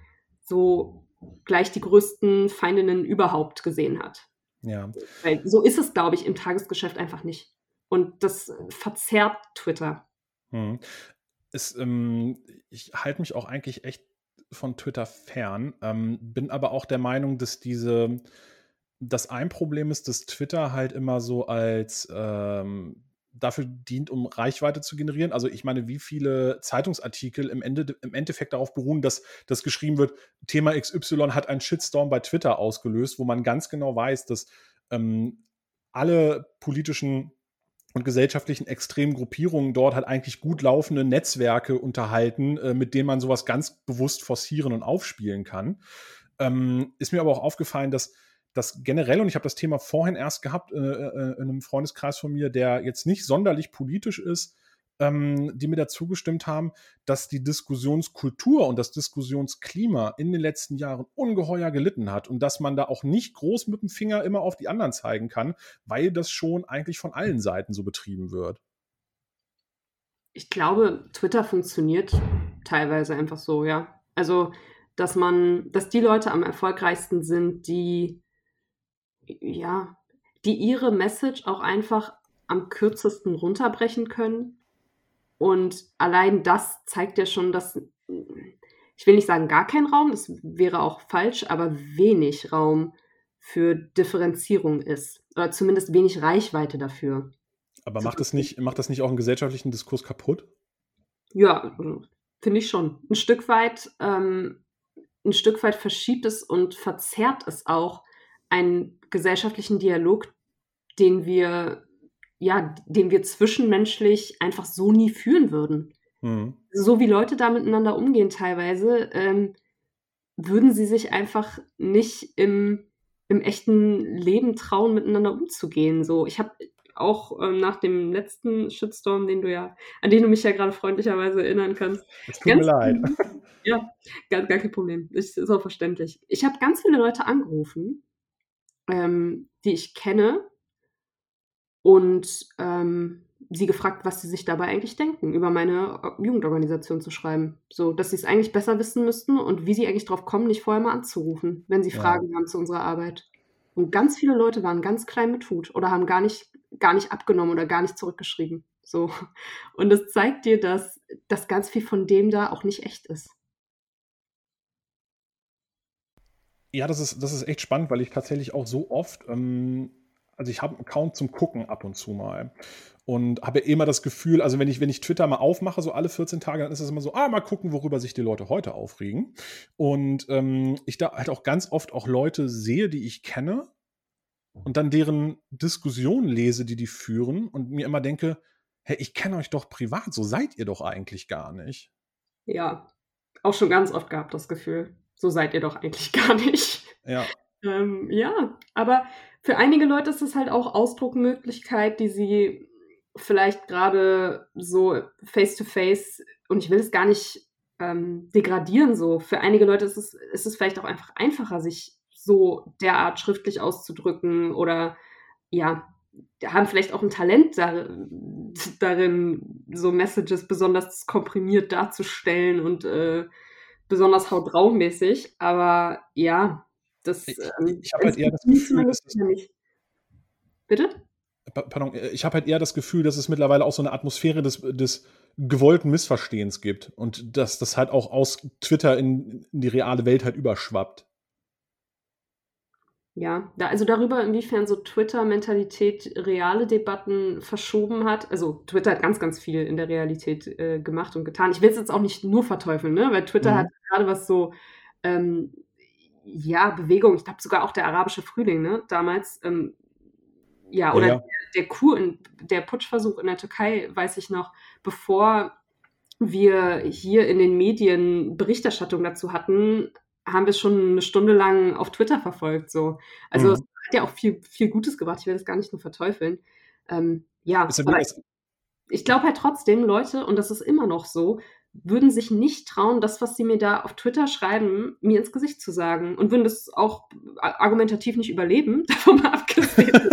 so gleich die größten Feindinnen überhaupt gesehen hat. Ja. Weil so ist es, glaube ich, im Tagesgeschäft einfach nicht. Und das verzerrt Twitter. Hm. Es, ähm, ich halte mich auch eigentlich echt von Twitter fern, ähm, bin aber auch der Meinung, dass diese, dass ein Problem ist, dass Twitter halt immer so als ähm, dafür dient, um Reichweite zu generieren. Also ich meine, wie viele Zeitungsartikel im, Ende, im Endeffekt darauf beruhen, dass das geschrieben wird, Thema XY hat einen Shitstorm bei Twitter ausgelöst, wo man ganz genau weiß, dass ähm, alle politischen und gesellschaftlichen extremen Gruppierungen dort halt eigentlich gut laufende Netzwerke unterhalten, äh, mit denen man sowas ganz bewusst forcieren und aufspielen kann. Ähm, ist mir aber auch aufgefallen, dass das generell, und ich habe das Thema vorhin erst gehabt äh, äh, in einem Freundeskreis von mir, der jetzt nicht sonderlich politisch ist, ähm, die mir dazu gestimmt haben, dass die Diskussionskultur und das Diskussionsklima in den letzten Jahren ungeheuer gelitten hat und dass man da auch nicht groß mit dem Finger immer auf die anderen zeigen kann, weil das schon eigentlich von allen Seiten so betrieben wird. Ich glaube, Twitter funktioniert teilweise einfach so, ja. Also, dass man, dass die Leute am erfolgreichsten sind, die, ja, die ihre Message auch einfach am kürzesten runterbrechen können und allein das zeigt ja schon, dass, ich will nicht sagen gar kein Raum, das wäre auch falsch, aber wenig Raum für Differenzierung ist. Oder zumindest wenig Reichweite dafür. Aber macht das nicht, macht das nicht auch einen gesellschaftlichen Diskurs kaputt? Ja, finde ich schon. Ein Stück weit, ähm, ein Stück weit verschiebt es und verzerrt es auch einen gesellschaftlichen Dialog, den wir ja, den wir zwischenmenschlich einfach so nie führen würden. Mhm. So wie Leute da miteinander umgehen teilweise, ähm, würden sie sich einfach nicht im, im echten Leben trauen, miteinander umzugehen. So, ich habe auch ähm, nach dem letzten Shitstorm, den du ja, an den du mich ja gerade freundlicherweise erinnern kannst. Es tut mir leid. [laughs] Ja, gar, gar kein Problem. Ist so verständlich. Ich habe ganz viele Leute angerufen, ähm, die ich kenne, und ähm, sie gefragt, was sie sich dabei eigentlich denken, über meine Jugendorganisation zu schreiben. So, dass sie es eigentlich besser wissen müssten und wie sie eigentlich drauf kommen, nicht vorher mal anzurufen, wenn sie ja. Fragen haben zu unserer Arbeit. Und ganz viele Leute waren ganz klein mit Hut oder haben gar nicht, gar nicht abgenommen oder gar nicht zurückgeschrieben. So. Und es zeigt dir, dass, dass ganz viel von dem da auch nicht echt ist. Ja, das ist, das ist echt spannend, weil ich tatsächlich auch so oft, ähm, also ich habe einen Account zum Gucken ab und zu mal und habe immer das Gefühl, also wenn ich, wenn ich Twitter mal aufmache, so alle 14 Tage, dann ist es immer so, ah, mal gucken, worüber sich die Leute heute aufregen. Und ähm, ich da halt auch ganz oft auch Leute sehe, die ich kenne und dann deren Diskussionen lese, die die führen und mir immer denke, hey, ich kenne euch doch privat, so seid ihr doch eigentlich gar nicht. Ja, auch schon ganz oft gehabt das Gefühl, so seid ihr doch eigentlich [laughs] gar nicht. Ja. ähm, ja, aber für einige Leute ist es halt auch Ausdruckmöglichkeit, die sie vielleicht gerade so face-to-face, -face, und ich will es gar nicht ähm, degradieren so, für einige Leute ist es, ist es vielleicht auch einfach einfacher, sich so derart schriftlich auszudrücken oder ja, haben vielleicht auch ein Talent darin, darin so Messages besonders komprimiert darzustellen und äh, besonders hautraumäßig. Aber ja, das. Ich, ähm, ich habe halt eher das Gefühl, dass es, Bitte? pardon, äh, ich habe halt eher das Gefühl, dass es mittlerweile auch so eine Atmosphäre des, des gewollten Missverstehens gibt und dass das halt auch aus Twitter in, in die reale Welt halt überschwappt. Ja, da, also darüber, inwiefern so Twitter-Mentalität reale Debatten verschoben hat. Also Twitter hat ganz, ganz viel in der Realität äh, gemacht und getan. Ich will es jetzt auch nicht nur verteufeln, ne? weil Twitter mhm. hat gerade was so, ähm, ja, Bewegung, ich glaube sogar auch der arabische Frühling, ne, damals, ähm, ja, oder ja der Coup, in, der Putschversuch in der Türkei, weiß ich noch, bevor wir hier in den Medien Berichterstattung dazu hatten, haben wir schon eine Stunde lang auf Twitter verfolgt. So. Also mhm. es hat ja auch viel, viel Gutes gebracht. Ich will das gar nicht nur verteufeln. Ähm, ja, ich, glaube halt trotzdem, Leute, und das ist immer noch so, würden sich nicht trauen, das, was sie mir da auf Twitter schreiben, mir ins Gesicht zu sagen. Und würden das auch argumentativ nicht überleben, [laughs] davon mal abgesehen [laughs]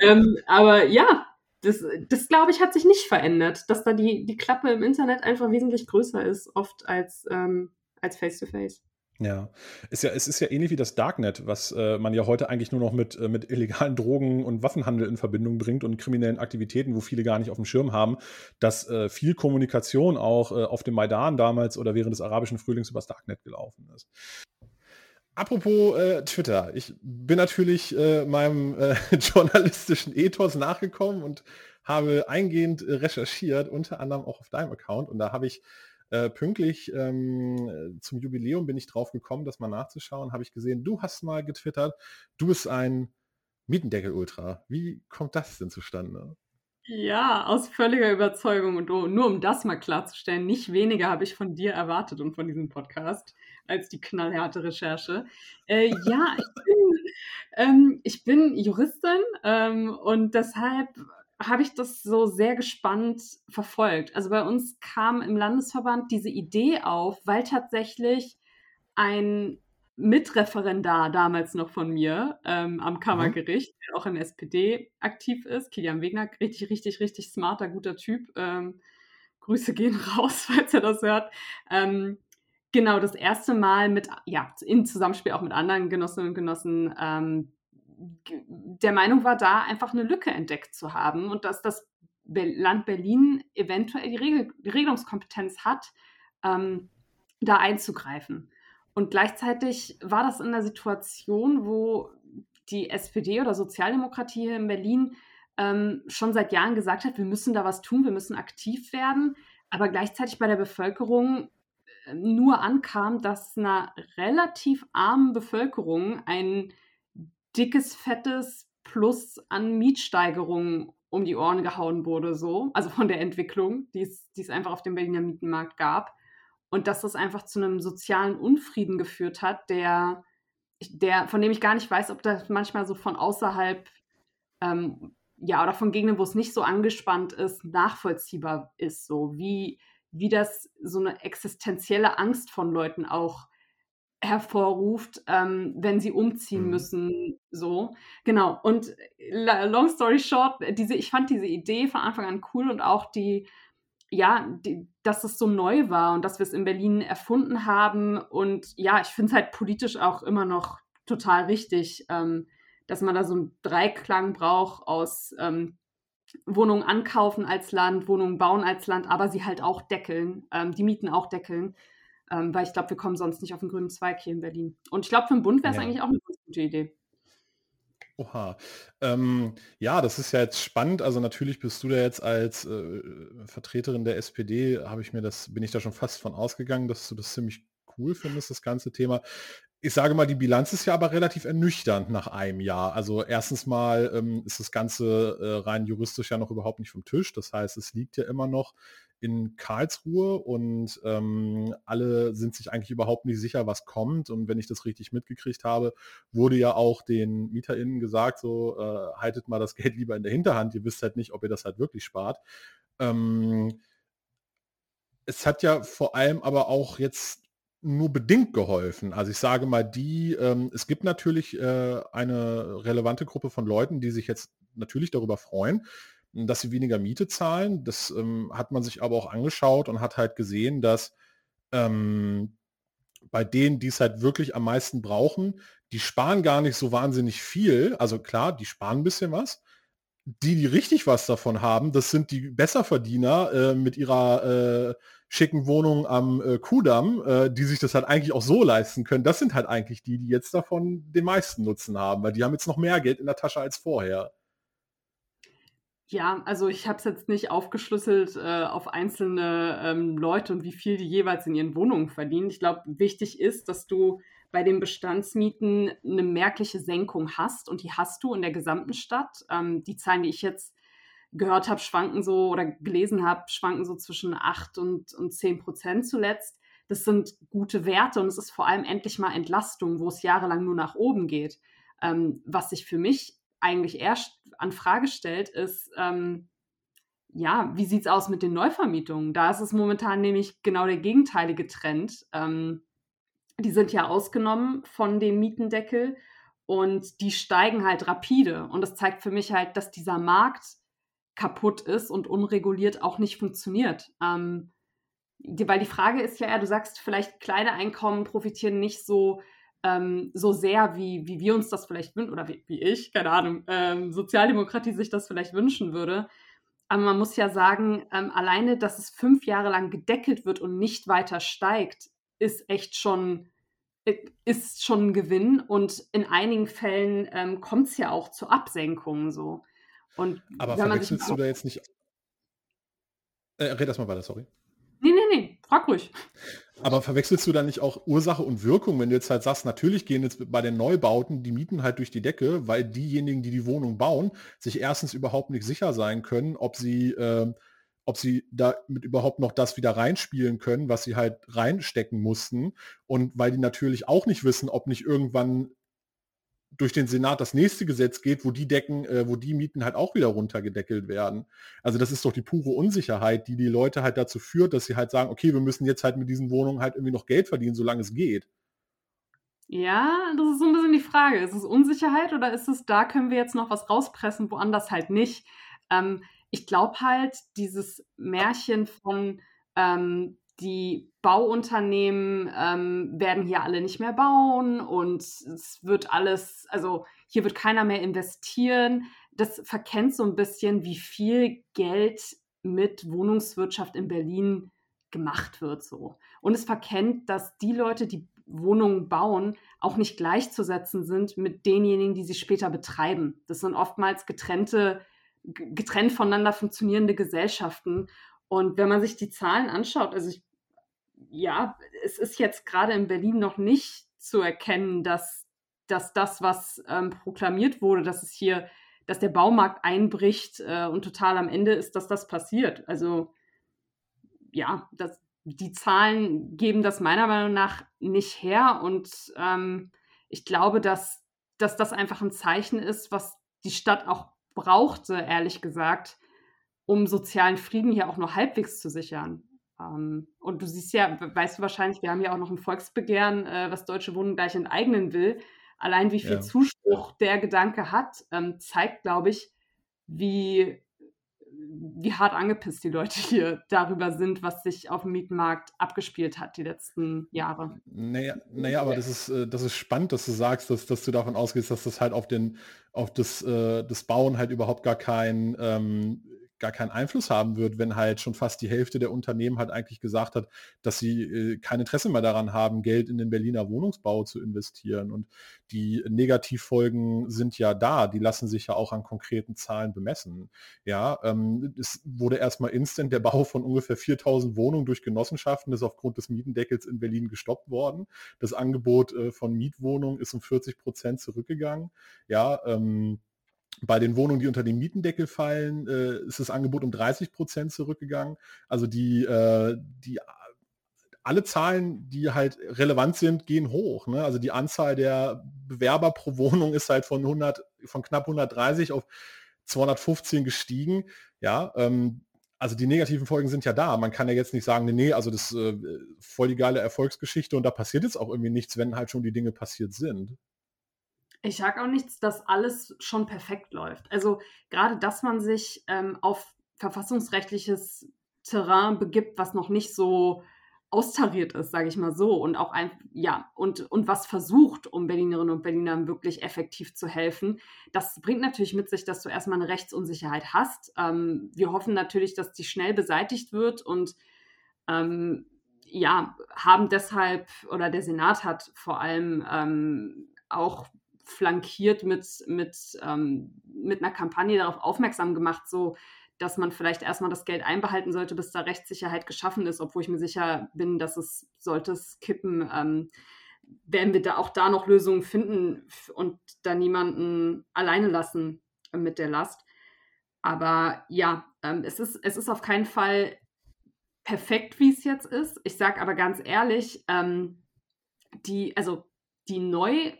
ähm, aber ja, das, das glaube ich, hat sich nicht verändert, dass da die, die Klappe im Internet einfach wesentlich größer ist, oft als, ähm, als Face-to-Face. Ja, ist ja, es ist ja ähnlich wie das Darknet, was äh, man ja heute eigentlich nur noch mit, äh, mit illegalen [laughs] Drogen und Waffenhandel in Verbindung bringt und kriminellen Aktivitäten, wo viele gar nicht auf dem Schirm haben, dass äh, viel Kommunikation auch äh, auf dem Maidan damals oder während des arabischen Frühlings übers Darknet gelaufen ist. Apropos äh, Twitter, ich bin natürlich äh, meinem äh, [laughs] journalistischen Ethos nachgekommen und habe eingehend äh, recherchiert, unter anderem auch auf deinem Account. Und da habe ich äh, pünktlich ähm, zum Jubiläum bin ich drauf gekommen, das mal nachzuschauen, habe ich gesehen, du hast mal getwittert, du bist ein Mietendeckel-Ultra. Wie kommt das denn zustande? Ja, aus völliger Überzeugung. Und nur um das mal klarzustellen, nicht weniger habe ich von dir erwartet und von diesem Podcast als die knallharte Recherche. Äh, [laughs] ja, ich bin, ähm, ich bin Juristin ähm, und deshalb habe ich das so sehr gespannt verfolgt. Also bei uns kam im Landesverband diese Idee auf, weil tatsächlich ein Mitreferendar damals noch von mir ähm, am Kammergericht, der auch in der SPD aktiv ist, Kilian Wegner, richtig, richtig, richtig smarter, guter Typ. Ähm, Grüße gehen [laughs] raus, falls er das hört. Ähm, genau, das erste Mal mit, ja, in Zusammenspiel auch mit anderen Genossinnen und Genossen ähm, der Meinung war, da einfach eine Lücke entdeckt zu haben und dass das Land Berlin eventuell die, Regel die Regelungskompetenz hat, ähm, da einzugreifen. Und gleichzeitig war das in der Situation, wo die SPD oder Sozialdemokratie hier in Berlin ähm, schon seit Jahren gesagt hat, wir müssen da was tun, wir müssen aktiv werden, aber gleichzeitig bei der Bevölkerung äh, nur ankam, dass einer relativ armen Bevölkerung ein dickes, fettes Plus an Mietsteigerungen um die Ohren gehauen wurde, so, also von der Entwicklung, die es einfach auf dem Berliner Mietenmarkt gab. Und dass das einfach zu einem sozialen Unfrieden geführt hat, der, der, von dem ich gar nicht weiß, ob das manchmal so von außerhalb, ähm, ja, oder von Gegenden, wo es nicht so angespannt ist, nachvollziehbar ist. So wie, wie das so eine existenzielle Angst von Leuten auch hervorruft, ähm, wenn sie umziehen mhm. müssen. So, genau. Und long story short, diese, ich fand diese Idee von Anfang an cool und auch die, ja, die, dass es so neu war und dass wir es in Berlin erfunden haben. Und ja, ich finde es halt politisch auch immer noch total richtig, ähm, dass man da so einen Dreiklang braucht aus ähm, Wohnungen ankaufen als Land, Wohnungen bauen als Land, aber sie halt auch deckeln, ähm, die Mieten auch deckeln. Ähm, weil ich glaube, wir kommen sonst nicht auf den grünen Zweig hier in Berlin. Und ich glaube, für den Bund wäre es ja. eigentlich auch eine gute Idee. Oha. Ähm, ja, das ist ja jetzt spannend. Also natürlich bist du da jetzt als äh, Vertreterin der SPD, habe ich mir das, bin ich da schon fast von ausgegangen, dass du das ziemlich cool findest, das ganze Thema. Ich sage mal, die Bilanz ist ja aber relativ ernüchternd nach einem Jahr. Also erstens mal ähm, ist das Ganze äh, rein juristisch ja noch überhaupt nicht vom Tisch. Das heißt, es liegt ja immer noch in Karlsruhe und ähm, alle sind sich eigentlich überhaupt nicht sicher, was kommt. Und wenn ich das richtig mitgekriegt habe, wurde ja auch den MieterInnen gesagt, so äh, haltet mal das [laughs] Geld lieber in der Hinterhand, ihr wisst halt nicht, ob ihr das halt wirklich spart. Ähm, es hat ja vor allem aber auch jetzt nur bedingt geholfen. Also ich sage mal, die, ähm, es gibt natürlich äh, eine relevante Gruppe von Leuten, die sich jetzt natürlich darüber freuen, dass sie weniger Miete zahlen. Das ähm, hat man sich aber auch angeschaut und hat halt gesehen, dass ähm, bei denen, die es halt wirklich am meisten brauchen, die sparen gar nicht so wahnsinnig viel. Also klar, die sparen ein bisschen was. Die, die richtig was davon haben, das sind die Besserverdiener äh, mit ihrer äh, schicken Wohnung am äh, Kudamm, äh, die sich das halt eigentlich auch so leisten können. Das sind halt eigentlich die, die jetzt davon den meisten Nutzen haben, weil die haben jetzt noch mehr Geld in der Tasche als vorher. Ja, also ich habe es jetzt nicht aufgeschlüsselt äh, auf einzelne ähm, Leute und wie viel die jeweils in ihren Wohnungen verdienen. Ich glaube, wichtig ist, dass du bei den Bestandsmieten eine merkliche Senkung hast und die hast du in der gesamten Stadt. Ähm, die Zahlen, die ich jetzt gehört habe, schwanken so oder gelesen habe, schwanken so zwischen 8 und, und 10 Prozent zuletzt. Das sind gute Werte und es ist vor allem endlich mal Entlastung, wo es jahrelang nur nach oben geht. Ähm, was sich für mich eigentlich erst an Frage stellt, ist, ähm, ja, wie sieht es aus mit den Neuvermietungen? Da ist es momentan nämlich genau der gegenteilige Trend. Ähm, die sind ja ausgenommen von dem Mietendeckel und die steigen halt rapide. Und das zeigt für mich halt, dass dieser Markt kaputt ist und unreguliert auch nicht funktioniert. Ähm, die, weil die Frage ist ja, du sagst, vielleicht kleine Einkommen profitieren nicht so ähm, so sehr, wie, wie wir uns das vielleicht wünschen, oder wie, wie ich, keine Ahnung, ähm, Sozialdemokratie sich das vielleicht wünschen würde. Aber man muss ja sagen, ähm, alleine, dass es fünf Jahre lang gedeckelt wird und nicht weiter steigt, ist echt schon, äh, ist schon ein Gewinn. Und in einigen Fällen ähm, kommt es ja auch zu Absenkungen so. Und Aber verwechselst du da jetzt nicht. Äh, red erst mal weiter, sorry. Nee, nee, nee, frag ruhig. Aber verwechselst du dann nicht auch Ursache und Wirkung, wenn du jetzt halt sagst, natürlich gehen jetzt bei den Neubauten die Mieten halt durch die Decke, weil diejenigen, die die Wohnung bauen, sich erstens überhaupt nicht sicher sein können, ob sie, äh, ob sie damit überhaupt noch das wieder reinspielen können, was sie halt reinstecken mussten. Und weil die natürlich auch nicht wissen, ob nicht irgendwann durch den Senat das nächste Gesetz geht, wo die Decken, äh, wo die Mieten halt auch wieder runtergedeckelt werden. Also das ist doch die pure Unsicherheit, die die Leute halt dazu führt, dass sie halt sagen, okay, wir müssen jetzt halt mit diesen Wohnungen halt irgendwie noch Geld verdienen, solange es geht. Ja, das ist so ein bisschen die Frage. Ist es Unsicherheit oder ist es, da können wir jetzt noch was rauspressen, woanders halt nicht? Ähm, ich glaube halt, dieses Märchen von ähm, die Bauunternehmen ähm, werden hier alle nicht mehr bauen und es wird alles, also hier wird keiner mehr investieren. Das verkennt so ein bisschen, wie viel Geld mit Wohnungswirtschaft in Berlin gemacht wird so. Und es verkennt, dass die Leute, die Wohnungen bauen, auch nicht gleichzusetzen sind mit denjenigen, die sie später betreiben. Das sind oftmals getrennte, getrennt voneinander funktionierende Gesellschaften. Und wenn man sich die Zahlen anschaut, also ich, ja, es ist jetzt gerade in Berlin noch nicht zu erkennen, dass, dass das, was ähm, proklamiert wurde, dass es hier, dass der Baumarkt einbricht äh, und total am Ende ist, dass das passiert. Also ja, das, die Zahlen geben das meiner Meinung nach nicht her und ähm, ich glaube, dass, dass das einfach ein Zeichen ist, was die Stadt auch brauchte, ehrlich gesagt, um sozialen Frieden hier auch nur halbwegs zu sichern. Ähm, und du siehst ja, weißt du wahrscheinlich, wir haben ja auch noch ein Volksbegehren, äh, was Deutsche Wohnungen gleich enteignen will. Allein wie viel ja. Zuspruch der Gedanke hat, ähm, zeigt, glaube ich, wie, wie hart angepisst die Leute hier darüber sind, was sich auf dem Mietmarkt abgespielt hat die letzten Jahre. Naja, naja aber das ist, äh, das ist spannend, dass du sagst, dass, dass du davon ausgehst, dass das halt auf, den, auf das, äh, das Bauen halt überhaupt gar kein ähm, gar keinen Einfluss haben wird, wenn halt schon fast die Hälfte der Unternehmen halt eigentlich gesagt hat, dass sie äh, kein Interesse mehr daran haben, Geld in den Berliner Wohnungsbau zu investieren. Und die Negativfolgen sind ja da, die lassen sich ja auch an konkreten Zahlen bemessen. Ja, ähm, es wurde erstmal instant der Bau von ungefähr 4000 Wohnungen durch Genossenschaften ist aufgrund des Mietendeckels in Berlin gestoppt worden. Das Angebot äh, von Mietwohnungen ist um 40 Prozent zurückgegangen. Ja, ähm, bei den Wohnungen, die unter den Mietendeckel fallen, äh, ist das Angebot um 30 Prozent zurückgegangen. Also die, äh, die alle Zahlen, die halt relevant sind, gehen hoch. Ne? Also die Anzahl der Bewerber pro Wohnung ist halt von 100, von knapp 130 auf 215 gestiegen. Ja, ähm, also die negativen Folgen sind ja da. Man kann ja jetzt nicht sagen, nee, nee also das ist äh, voll die geile Erfolgsgeschichte und da passiert jetzt auch irgendwie nichts, wenn halt schon die Dinge passiert sind. Ich sage auch nichts, dass alles schon perfekt läuft. Also gerade, dass man sich ähm, auf verfassungsrechtliches Terrain begibt, was noch nicht so austariert ist, sage ich mal so, und auch ein, ja, und, und was versucht, um Berlinerinnen und Berlinern wirklich effektiv zu helfen. Das bringt natürlich mit sich, dass du erstmal eine Rechtsunsicherheit hast. Ähm, wir hoffen natürlich, dass die schnell beseitigt wird und ähm, ja, haben deshalb, oder der Senat hat vor allem ähm, auch flankiert mit, mit, ähm, mit einer Kampagne darauf aufmerksam gemacht, so dass man vielleicht erstmal das Geld einbehalten sollte, bis da Rechtssicherheit geschaffen ist, obwohl ich mir sicher bin, dass es, sollte es kippen, ähm, werden wir da auch da noch Lösungen finden und da niemanden alleine lassen mit der Last. Aber ja, ähm, es, ist, es ist auf keinen Fall perfekt, wie es jetzt ist. Ich sage aber ganz ehrlich, ähm, die, also die neu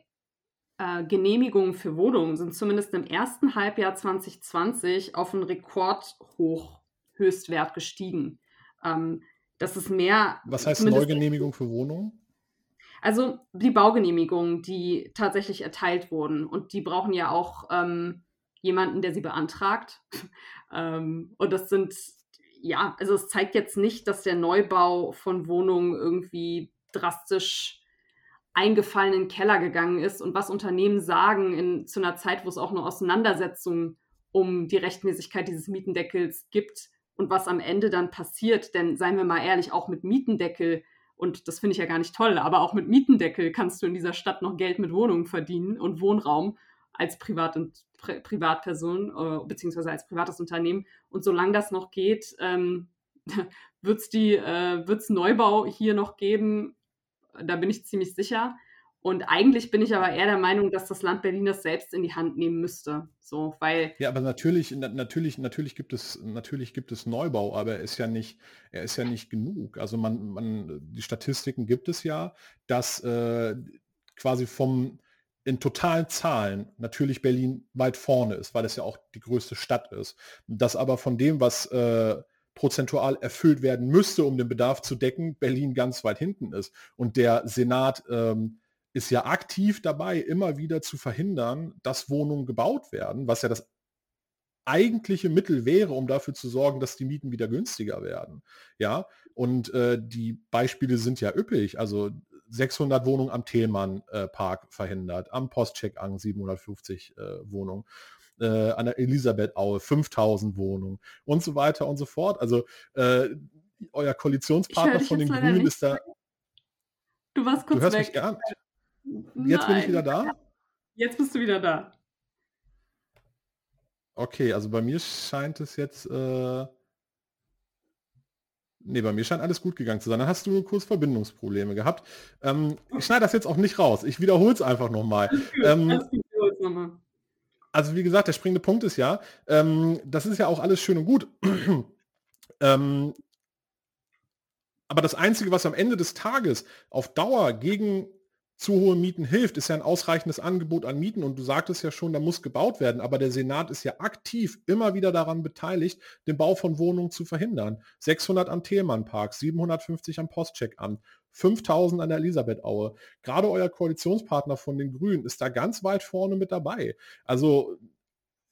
äh, Genehmigungen für Wohnungen sind zumindest im ersten Halbjahr 2020 auf einen Rekordhoch Höchstwert gestiegen. Ähm, das ist mehr. Was heißt Neugenehmigung für Wohnungen? Also die Baugenehmigungen, die tatsächlich erteilt wurden. Und die brauchen ja auch ähm, jemanden, der sie beantragt. [laughs] ähm, und das sind, ja, also es zeigt jetzt nicht, dass der Neubau von Wohnungen irgendwie drastisch eingefallenen Keller gegangen ist und was Unternehmen sagen in, zu einer Zeit, wo es auch eine Auseinandersetzung um die Rechtmäßigkeit dieses Mietendeckels gibt und was am Ende dann passiert. Denn seien wir mal ehrlich, auch mit Mietendeckel, und das finde ich ja gar nicht toll, aber auch mit Mietendeckel kannst du in dieser Stadt noch Geld mit Wohnungen verdienen und Wohnraum als Privat und Pri Privatperson äh, beziehungsweise als privates Unternehmen. Und solange das noch geht, ähm, [laughs] wird es äh, Neubau hier noch geben, da bin ich ziemlich sicher. Und eigentlich bin ich aber eher der Meinung, dass das Land Berlin das selbst in die Hand nehmen müsste. So, weil. Ja, aber natürlich, natürlich, natürlich gibt es, natürlich gibt es Neubau, aber er ist ja nicht, er ist ja nicht genug. Also man, man, die Statistiken gibt es ja, dass äh, quasi vom in totalen Zahlen natürlich Berlin weit vorne ist, weil es ja auch die größte Stadt ist. Dass aber von dem, was äh, prozentual erfüllt werden müsste, um den Bedarf zu decken, Berlin ganz weit hinten ist. Und der Senat ähm, ist ja aktiv dabei, immer wieder zu verhindern, dass Wohnungen gebaut werden, was ja das eigentliche Mittel wäre, um dafür zu sorgen, dass die Mieten wieder günstiger werden. Ja, und äh, die Beispiele sind ja üppig. Also 600 Wohnungen am Thälmann äh, Park verhindert, am Postcheck an 750 äh, Wohnungen äh, an der Elisabeth-Aue 5000 Wohnungen und so weiter und so fort. Also äh, euer Koalitionspartner von den Grünen ist da. Du warst kurz du hörst weg. Mich gern. Jetzt Nein. bin ich wieder da. Jetzt bist du wieder da. Okay, also bei mir scheint es jetzt. Äh, Nee, bei mir scheint alles gut gegangen zu sein. Dann hast du kurz Verbindungsprobleme gehabt. Ähm, ich schneide das jetzt auch nicht raus. Ich wiederhole es einfach nochmal. Ähm, also wie gesagt, der springende Punkt ist ja, ähm, das ist ja auch alles schön und gut. [clears throat] ähm, aber das Einzige, was am Ende des Tages auf Dauer gegen zu hohe Mieten hilft, ist ja ein ausreichendes Angebot an Mieten und du sagtest ja schon, da muss gebaut werden, aber der Senat ist ja aktiv immer wieder daran beteiligt, den Bau von Wohnungen zu verhindern. 600 am Thälmann-Park, 750 am Postcheckamt, 5000 an der Elisabethaue. Gerade euer Koalitionspartner von den Grünen ist da ganz weit vorne mit dabei. Also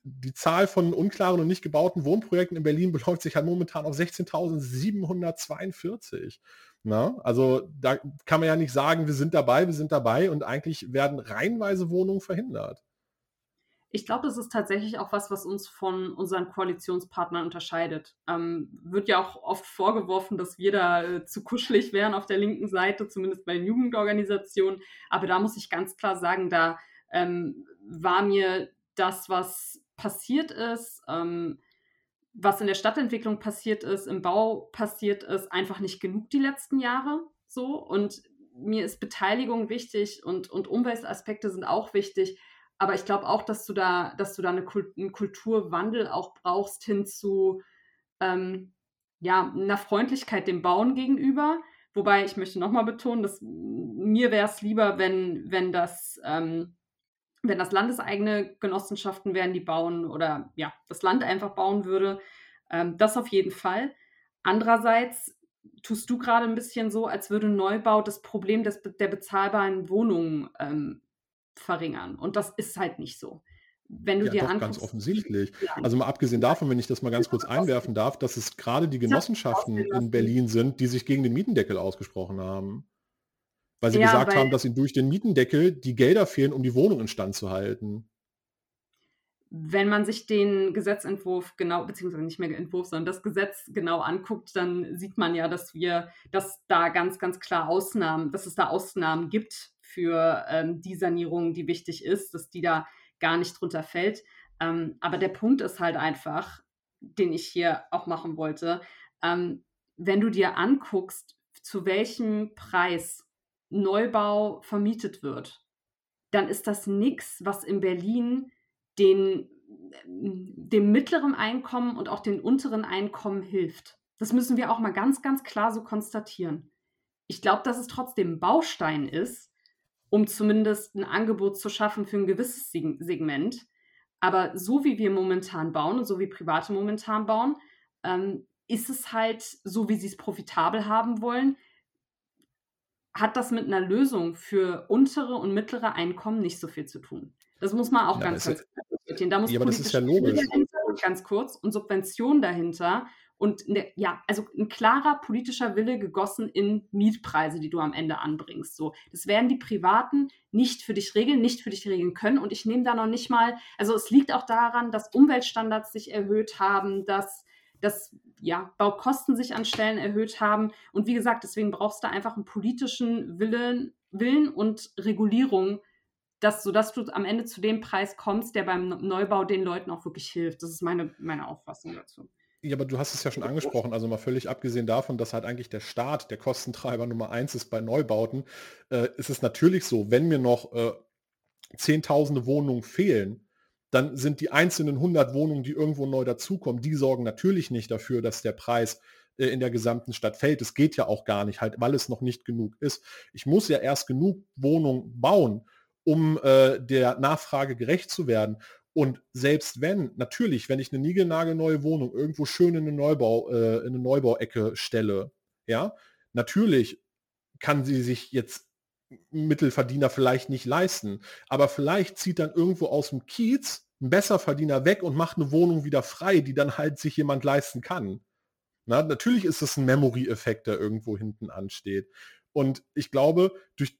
die Zahl von unklaren und nicht gebauten Wohnprojekten in Berlin [laughs] beläuft sich halt momentan auf 16.742. Na, also da kann man ja nicht sagen, wir sind dabei, wir sind dabei und eigentlich werden reihenweise Wohnungen verhindert. Ich glaube, das ist tatsächlich auch was, was uns von unseren Koalitionspartnern unterscheidet. Ähm, wird ja auch oft vorgeworfen, dass wir da äh, zu kuschelig wären auf der linken Seite, zumindest bei den Jugendorganisationen. Aber da muss ich ganz klar sagen, da ähm, war mir das, was passiert ist, ähm, was in der Stadtentwicklung passiert ist, im Bau passiert ist, einfach nicht genug die letzten Jahre. So und mir ist Beteiligung wichtig und, und Umweltaspekte sind auch wichtig. Aber ich glaube auch, dass du da, dass du da eine Kult einen Kulturwandel auch brauchst hin zu ähm, ja, einer Freundlichkeit dem Bauen gegenüber. Wobei ich möchte nochmal betonen, dass mir wäre es lieber, wenn, wenn das ähm, wenn das landeseigene Genossenschaften wären, die bauen oder ja, das Land einfach bauen würde. Ähm, das auf jeden Fall. Andererseits tust du gerade ein bisschen so, als würde Neubau das Problem des, der bezahlbaren Wohnungen ähm, verringern. Und das ist halt nicht so. Wenn du ja, dir doch, anguckst, ganz offensichtlich. Also mal abgesehen davon, wenn ich das mal ganz kurz einwerfen darf, dass es gerade die Genossenschaften in Berlin sind, die sich gegen den Mietendeckel ausgesprochen haben. Weil sie ja, gesagt weil, haben, dass ihnen durch den Mietendeckel die Gelder fehlen, um die Wohnung instand zu halten. Wenn man sich den Gesetzentwurf genau, beziehungsweise nicht mehr Entwurf, sondern das Gesetz genau anguckt, dann sieht man ja, dass wir, dass da ganz, ganz klar Ausnahmen, dass es da Ausnahmen gibt für ähm, die Sanierung, die wichtig ist, dass die da gar nicht drunter fällt. Ähm, aber der Punkt ist halt einfach, den ich hier auch machen wollte, ähm, wenn du dir anguckst, zu welchem Preis Neubau vermietet wird, dann ist das nichts, was in Berlin den, dem mittleren Einkommen und auch den unteren Einkommen hilft. Das müssen wir auch mal ganz, ganz klar so konstatieren. Ich glaube, dass es trotzdem ein Baustein ist, um zumindest ein Angebot zu schaffen für ein gewisses Segment. Aber so wie wir momentan bauen und so wie Private momentan bauen, ähm, ist es halt so, wie sie es profitabel haben wollen, hat das mit einer Lösung für untere und mittlere Einkommen nicht so viel zu tun. Das muss man auch ja, ganz, ganz klar diskutieren. Da muss ja, aber das ist ja logisch. Ganz kurz, und Subvention dahinter und ne, ja, also ein klarer politischer Wille gegossen in Mietpreise, die du am Ende anbringst. So, das werden die Privaten nicht für dich regeln, nicht für dich regeln können. Und ich nehme da noch nicht mal, also es liegt auch daran, dass Umweltstandards sich erhöht haben, dass dass ja, Baukosten sich an Stellen erhöht haben. Und wie gesagt, deswegen brauchst du einfach einen politischen Willen, Willen und Regulierung, dass, sodass du am Ende zu dem Preis kommst, der beim Neubau den Leuten auch wirklich hilft. Das ist meine, meine Auffassung dazu. Ja, aber du hast es ja schon angesprochen, also mal völlig abgesehen davon, dass halt eigentlich der Staat der Kostentreiber Nummer eins ist bei Neubauten, äh, ist es natürlich so, wenn mir noch äh, Zehntausende Wohnungen fehlen, dann sind die einzelnen 100 Wohnungen, die irgendwo neu dazukommen, die sorgen natürlich nicht dafür, dass der Preis äh, in der gesamten Stadt fällt. Es geht ja auch gar nicht, halt, weil es noch nicht genug ist. Ich muss ja erst genug Wohnungen bauen, um äh, der Nachfrage gerecht zu werden. Und selbst wenn, natürlich, wenn ich eine niegelnagelneue Wohnung irgendwo schön in eine, Neubau, äh, in eine Neubauecke stelle, ja, natürlich kann sie sich jetzt Mittelverdiener vielleicht nicht leisten. Aber vielleicht zieht dann irgendwo aus dem Kiez ein Besserverdiener weg und macht eine Wohnung wieder frei, die dann halt sich jemand leisten kann. Na, natürlich ist es ein Memory-Effekt, der irgendwo hinten ansteht. Und ich glaube, durch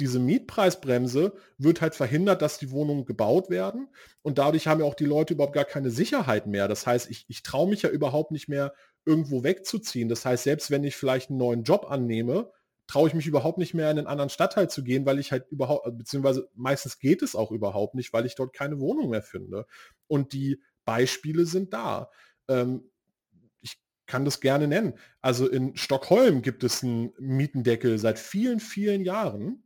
diese Mietpreisbremse wird halt verhindert, dass die Wohnungen gebaut werden. Und dadurch haben ja auch die Leute überhaupt gar keine Sicherheit mehr. Das heißt, ich, ich traue mich ja überhaupt nicht mehr, irgendwo wegzuziehen. Das heißt, selbst wenn ich vielleicht einen neuen Job annehme, traue ich mich überhaupt nicht mehr in einen anderen Stadtteil zu gehen, weil ich halt überhaupt, beziehungsweise meistens geht es auch überhaupt nicht, weil ich dort keine Wohnung mehr finde. Und die Beispiele sind da. Ähm, ich kann das gerne nennen. Also in Stockholm gibt es einen Mietendeckel seit vielen, vielen Jahren.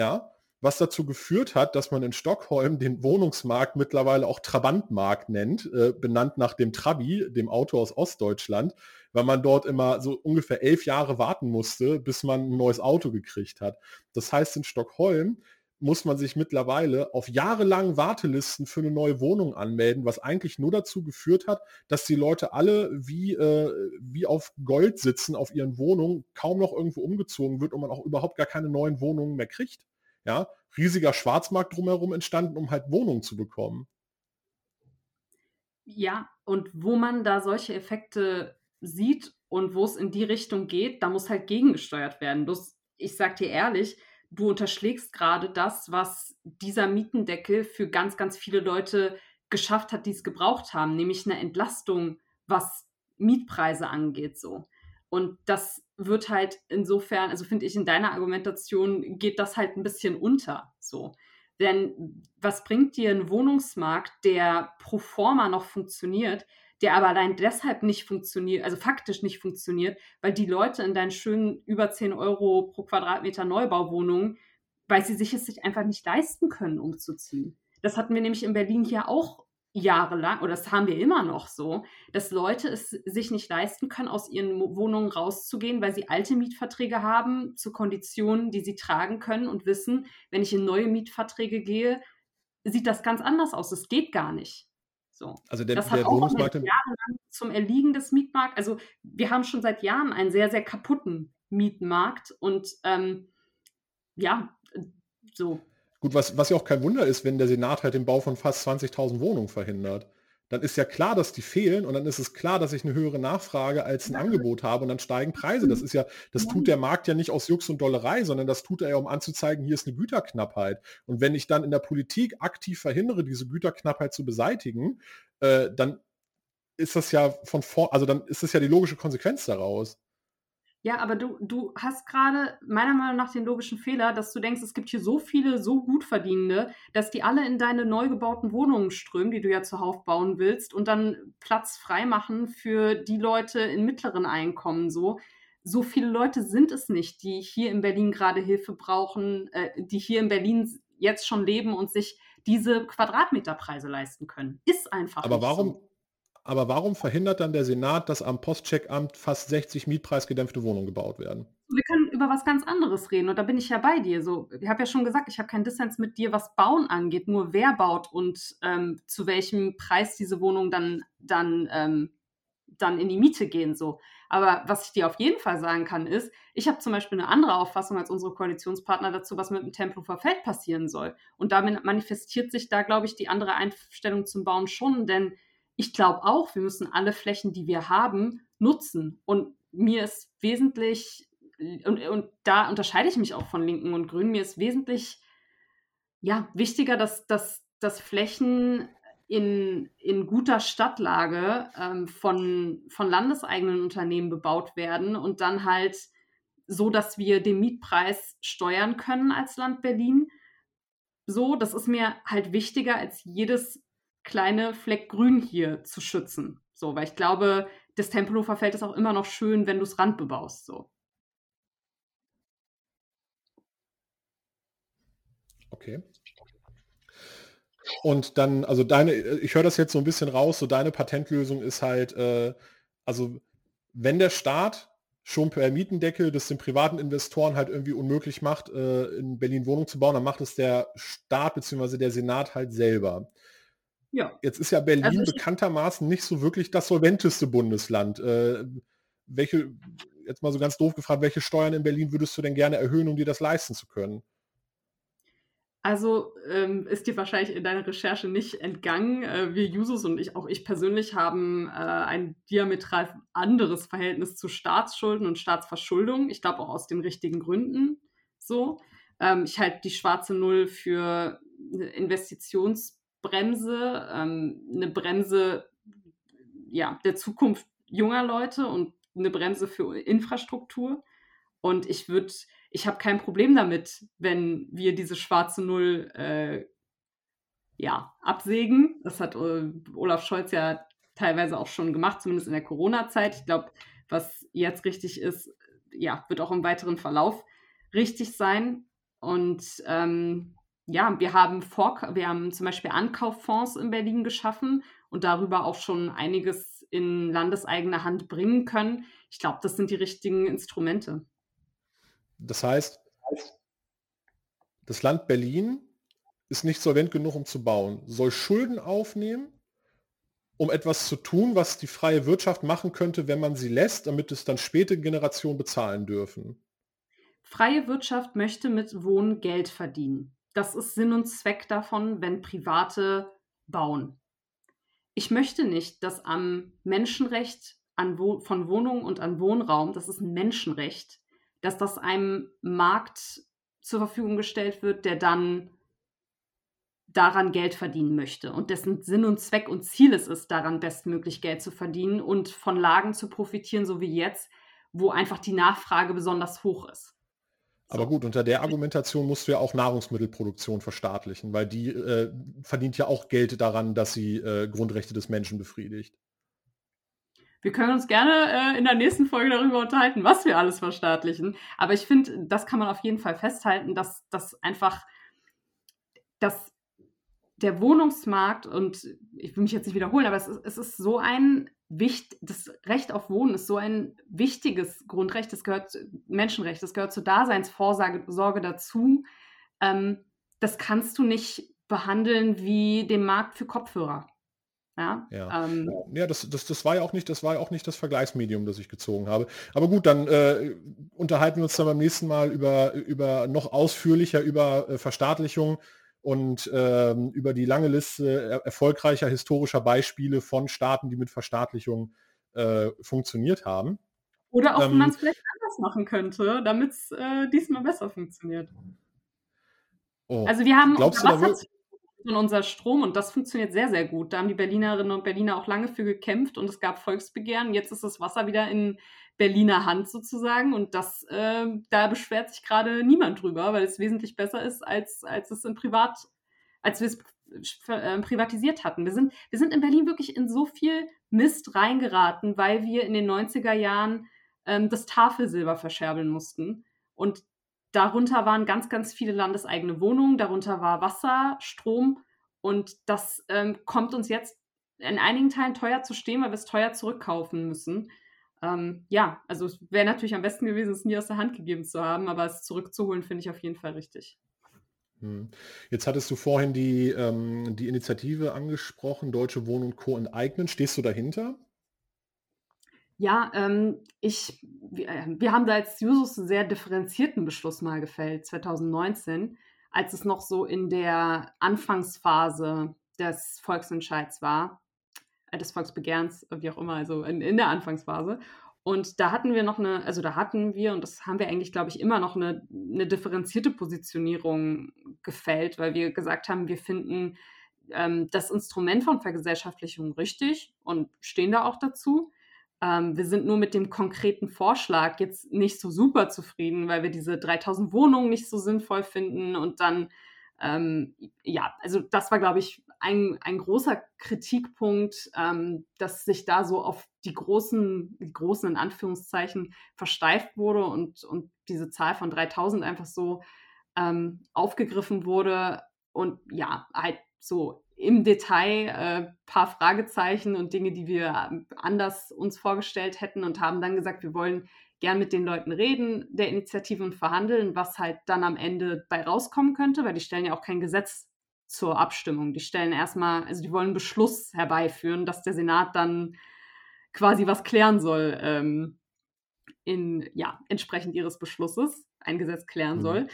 Ja, was dazu geführt hat, dass man in Stockholm den Wohnungsmarkt mittlerweile auch Trabantmarkt nennt, äh, benannt nach dem Trabi, dem Auto aus Ostdeutschland, weil man dort immer so ungefähr elf Jahre warten musste, bis man ein neues Auto gekriegt hat. Das heißt, in Stockholm muss man sich mittlerweile auf jahrelang Wartelisten für eine neue Wohnung anmelden, was eigentlich nur dazu geführt hat, dass die Leute alle wie, äh, wie auf Gold sitzen auf ihren Wohnungen, kaum noch irgendwo umgezogen wird und man auch überhaupt gar keine neuen Wohnungen mehr kriegt. Ja, riesiger Schwarzmarkt drumherum entstanden, um halt Wohnungen zu bekommen. Ja, und wo man da solche Effekte sieht und wo es in die Richtung geht, da muss halt gegengesteuert werden. Bloß, ich sag dir ehrlich, du unterschlägst gerade das, was dieser Mietendeckel für ganz, ganz viele Leute geschafft hat, die es gebraucht haben, nämlich eine Entlastung, was Mietpreise angeht, so. Und das wird halt insofern, also finde ich, in deiner Argumentation geht das halt ein bisschen unter, so. Denn was bringt dir ein Wohnungsmarkt, der pro forma noch funktioniert, der aber allein deshalb nicht funktioniert, also faktisch nicht funktioniert, weil die Leute in deinen schönen über 10 Euro pro Quadratmeter Neubauwohnungen, weil sie sich es sich einfach nicht leisten können, umzuziehen. Das hatten wir nämlich in Berlin hier auch jahrelang, oder das haben wir immer noch so, dass Leute es sich nicht leisten können, aus ihren Wohnungen rauszugehen, weil sie alte Mietverträge haben zu Konditionen, die sie tragen können und wissen, wenn ich in neue Mietverträge gehe, sieht das ganz anders aus. Es geht gar nicht. So. Also der, das hat der auch Wohnungsmarkt jahrelang zum Erliegen des Mietmarkts. Also wir haben schon seit Jahren einen sehr, sehr kaputten Mietmarkt und ähm, ja, so. Gut, was, was ja auch kein Wunder ist, wenn der Senat halt den Bau von fast 20.000 Wohnungen verhindert dann ist ja klar, dass die fehlen und dann ist es klar, dass ich eine höhere Nachfrage als ein Angebot habe und dann steigen Preise. Das ist ja, das tut der Markt ja nicht aus Jux und Dollerei, sondern das tut er ja, um anzuzeigen, hier ist eine Güterknappheit. Und wenn ich dann in der Politik aktiv verhindere, diese Güterknappheit zu beseitigen, äh, dann ist das ja von vor, also dann ist das ja die logische Konsequenz daraus. Ja, aber du, du hast gerade meiner Meinung nach den logischen Fehler, dass du denkst, es gibt hier so viele so gut verdienende, dass die alle in deine neu gebauten Wohnungen strömen, die du ja zuhauf bauen willst, und dann Platz frei machen für die Leute in mittleren Einkommen. So, so viele Leute sind es nicht, die hier in Berlin gerade Hilfe brauchen, äh, die hier in Berlin jetzt schon leben und sich diese Quadratmeterpreise leisten können. Ist einfach. Aber warum, so. Aber warum verhindert dann der Senat, dass am Postcheckamt fast 60 mietpreisgedämpfte Wohnungen gebaut werden? Wir können über was ganz anderes reden und da bin ich ja bei dir. So, ich habe ja schon gesagt, ich habe keinen Dissens mit dir, was Bauen angeht, nur wer baut und ähm, zu welchem Preis diese Wohnungen dann, dann, ähm, dann in die Miete gehen. So. Aber was ich dir auf jeden Fall sagen kann, ist, ich habe zum Beispiel eine andere Auffassung als unsere Koalitionspartner dazu, was mit dem Tempelhofer Feld passieren soll. Und damit manifestiert sich da, glaube ich, die andere Einstellung zum Bauen schon, denn ich glaube auch, wir müssen alle Flächen, die wir haben, nutzen. Und mir ist wesentlich, und, und da unterscheide ich mich auch von Linken und Grünen, mir ist wesentlich ja, wichtiger, dass, dass, dass Flächen in, in guter Stadtlage ähm, von, von landeseigenen Unternehmen bebaut werden und dann halt so, dass wir den Mietpreis steuern können als Land Berlin. So, das ist mir halt wichtiger als jedes kleine Fleck Grün hier zu schützen. So, weil ich glaube, das Tempelhofer Feld ist auch immer noch schön, wenn du es randbebaust. So. Okay. Und dann, also deine, ich höre das jetzt so ein bisschen raus, so deine Patentlösung ist halt, äh, also wenn der Staat schon per Mietendeckel das den privaten Investoren halt irgendwie unmöglich macht, äh, in Berlin Wohnungen zu bauen, dann macht es der Staat bzw. der Senat halt selber. Ja. Jetzt ist ja Berlin also bekanntermaßen nicht so wirklich das solventeste Bundesland. Äh, welche, jetzt mal so ganz doof gefragt, welche Steuern in Berlin würdest du denn gerne erhöhen, um dir das leisten zu können? Also ähm, ist dir wahrscheinlich in deiner Recherche nicht entgangen. Äh, wir Jusos und ich, auch ich persönlich, haben äh, ein diametral anderes Verhältnis zu Staatsschulden und Staatsverschuldung. Ich glaube auch aus den richtigen Gründen so. Ähm, ich halte die schwarze Null für Investitions- Bremse, ähm, eine Bremse ja, der Zukunft junger Leute und eine Bremse für Infrastruktur. Und ich würde, ich habe kein Problem damit, wenn wir diese schwarze Null äh, ja, absägen. Das hat äh, Olaf Scholz ja teilweise auch schon gemacht, zumindest in der Corona-Zeit. Ich glaube, was jetzt richtig ist, ja, wird auch im weiteren Verlauf richtig sein. Und ähm, ja, wir haben, Vor wir haben zum Beispiel Ankauffonds in Berlin geschaffen und darüber auch schon einiges in landeseigener Hand bringen können. Ich glaube, das sind die richtigen Instrumente. Das heißt, das Land Berlin ist nicht solvent genug, um zu bauen, soll Schulden aufnehmen, um etwas zu tun, was die freie Wirtschaft machen könnte, wenn man sie lässt, damit es dann späte Generationen bezahlen dürfen. Freie Wirtschaft möchte mit Wohnen Geld verdienen. Das ist Sinn und Zweck davon, wenn Private bauen. Ich möchte nicht, dass am Menschenrecht an Wo von Wohnungen und an Wohnraum, das ist ein Menschenrecht, dass das einem Markt zur Verfügung gestellt wird, der dann daran Geld verdienen möchte und dessen Sinn und Zweck und Ziel es ist, daran bestmöglich Geld zu verdienen und von Lagen zu profitieren, so wie jetzt, wo einfach die Nachfrage besonders hoch ist. Aber gut, unter der Argumentation musst du ja auch Nahrungsmittelproduktion verstaatlichen, weil die äh, verdient ja auch Geld daran, dass sie äh, Grundrechte des Menschen befriedigt. Wir können uns gerne äh, in der nächsten Folge darüber unterhalten, was wir alles verstaatlichen. Aber ich finde, das kann man auf jeden Fall festhalten, dass das einfach, dass der Wohnungsmarkt, und ich will mich jetzt nicht wiederholen, aber es ist, es ist so ein wichtig, das Recht auf Wohnen ist so ein wichtiges Grundrecht, das gehört, Menschenrecht, das gehört zur Daseinsvorsorge dazu. Ähm, das kannst du nicht behandeln wie den Markt für Kopfhörer. Ja, ja. Ähm, ja das, das, das, war ja auch nicht, das war ja auch nicht das Vergleichsmedium, das ich gezogen habe. Aber gut, dann äh, unterhalten wir uns dann beim nächsten Mal über, über noch ausführlicher über äh, Verstaatlichung und ähm, über die lange Liste er erfolgreicher historischer Beispiele von Staaten, die mit Verstaatlichung äh, funktioniert haben. Oder auch, ähm, wie man es vielleicht anders machen könnte, damit es äh, diesmal besser funktioniert. Oh, also wir haben glaubst unser Wasser und unser Strom und das funktioniert sehr, sehr gut. Da haben die Berlinerinnen und Berliner auch lange für gekämpft und es gab Volksbegehren. Jetzt ist das Wasser wieder in Berliner Hand sozusagen und das, äh, da beschwert sich gerade niemand drüber, weil es wesentlich besser ist, als, als es in Privat, als wir es äh, privatisiert hatten. Wir sind, wir sind in Berlin wirklich in so viel Mist reingeraten, weil wir in den 90er Jahren ähm, das Tafelsilber verscherbeln mussten. Und darunter waren ganz, ganz viele landeseigene Wohnungen, darunter war Wasser, Strom und das ähm, kommt uns jetzt in einigen Teilen teuer zu stehen, weil wir es teuer zurückkaufen müssen. Ähm, ja, also es wäre natürlich am besten gewesen, es nie aus der Hand gegeben zu haben, aber es zurückzuholen, finde ich auf jeden Fall richtig. Hm. Jetzt hattest du vorhin die, ähm, die Initiative angesprochen, Deutsche Wohnen und Co. enteignen. Stehst du dahinter? Ja, ähm, ich, wir, äh, wir, haben da als Jusos einen sehr differenzierten Beschluss mal gefällt, 2019, als es noch so in der Anfangsphase des Volksentscheids war. Des Volksbegehrens, wie auch immer, also in, in der Anfangsphase. Und da hatten wir noch eine, also da hatten wir, und das haben wir eigentlich, glaube ich, immer noch eine, eine differenzierte Positionierung gefällt, weil wir gesagt haben, wir finden ähm, das Instrument von Vergesellschaftlichung richtig und stehen da auch dazu. Ähm, wir sind nur mit dem konkreten Vorschlag jetzt nicht so super zufrieden, weil wir diese 3000 Wohnungen nicht so sinnvoll finden und dann ähm, ja, also das war, glaube ich, ein, ein großer Kritikpunkt, ähm, dass sich da so auf die großen, die großen in Anführungszeichen versteift wurde und, und diese Zahl von 3000 einfach so ähm, aufgegriffen wurde und ja, halt so im Detail äh, paar Fragezeichen und Dinge, die wir anders uns vorgestellt hätten und haben dann gesagt, wir wollen gern mit den Leuten reden, der Initiative und verhandeln, was halt dann am Ende bei rauskommen könnte, weil die stellen ja auch kein Gesetz zur Abstimmung. Die stellen erstmal, also die wollen einen Beschluss herbeiführen, dass der Senat dann quasi was klären soll, ähm, in, ja, entsprechend ihres Beschlusses ein Gesetz klären mhm. soll.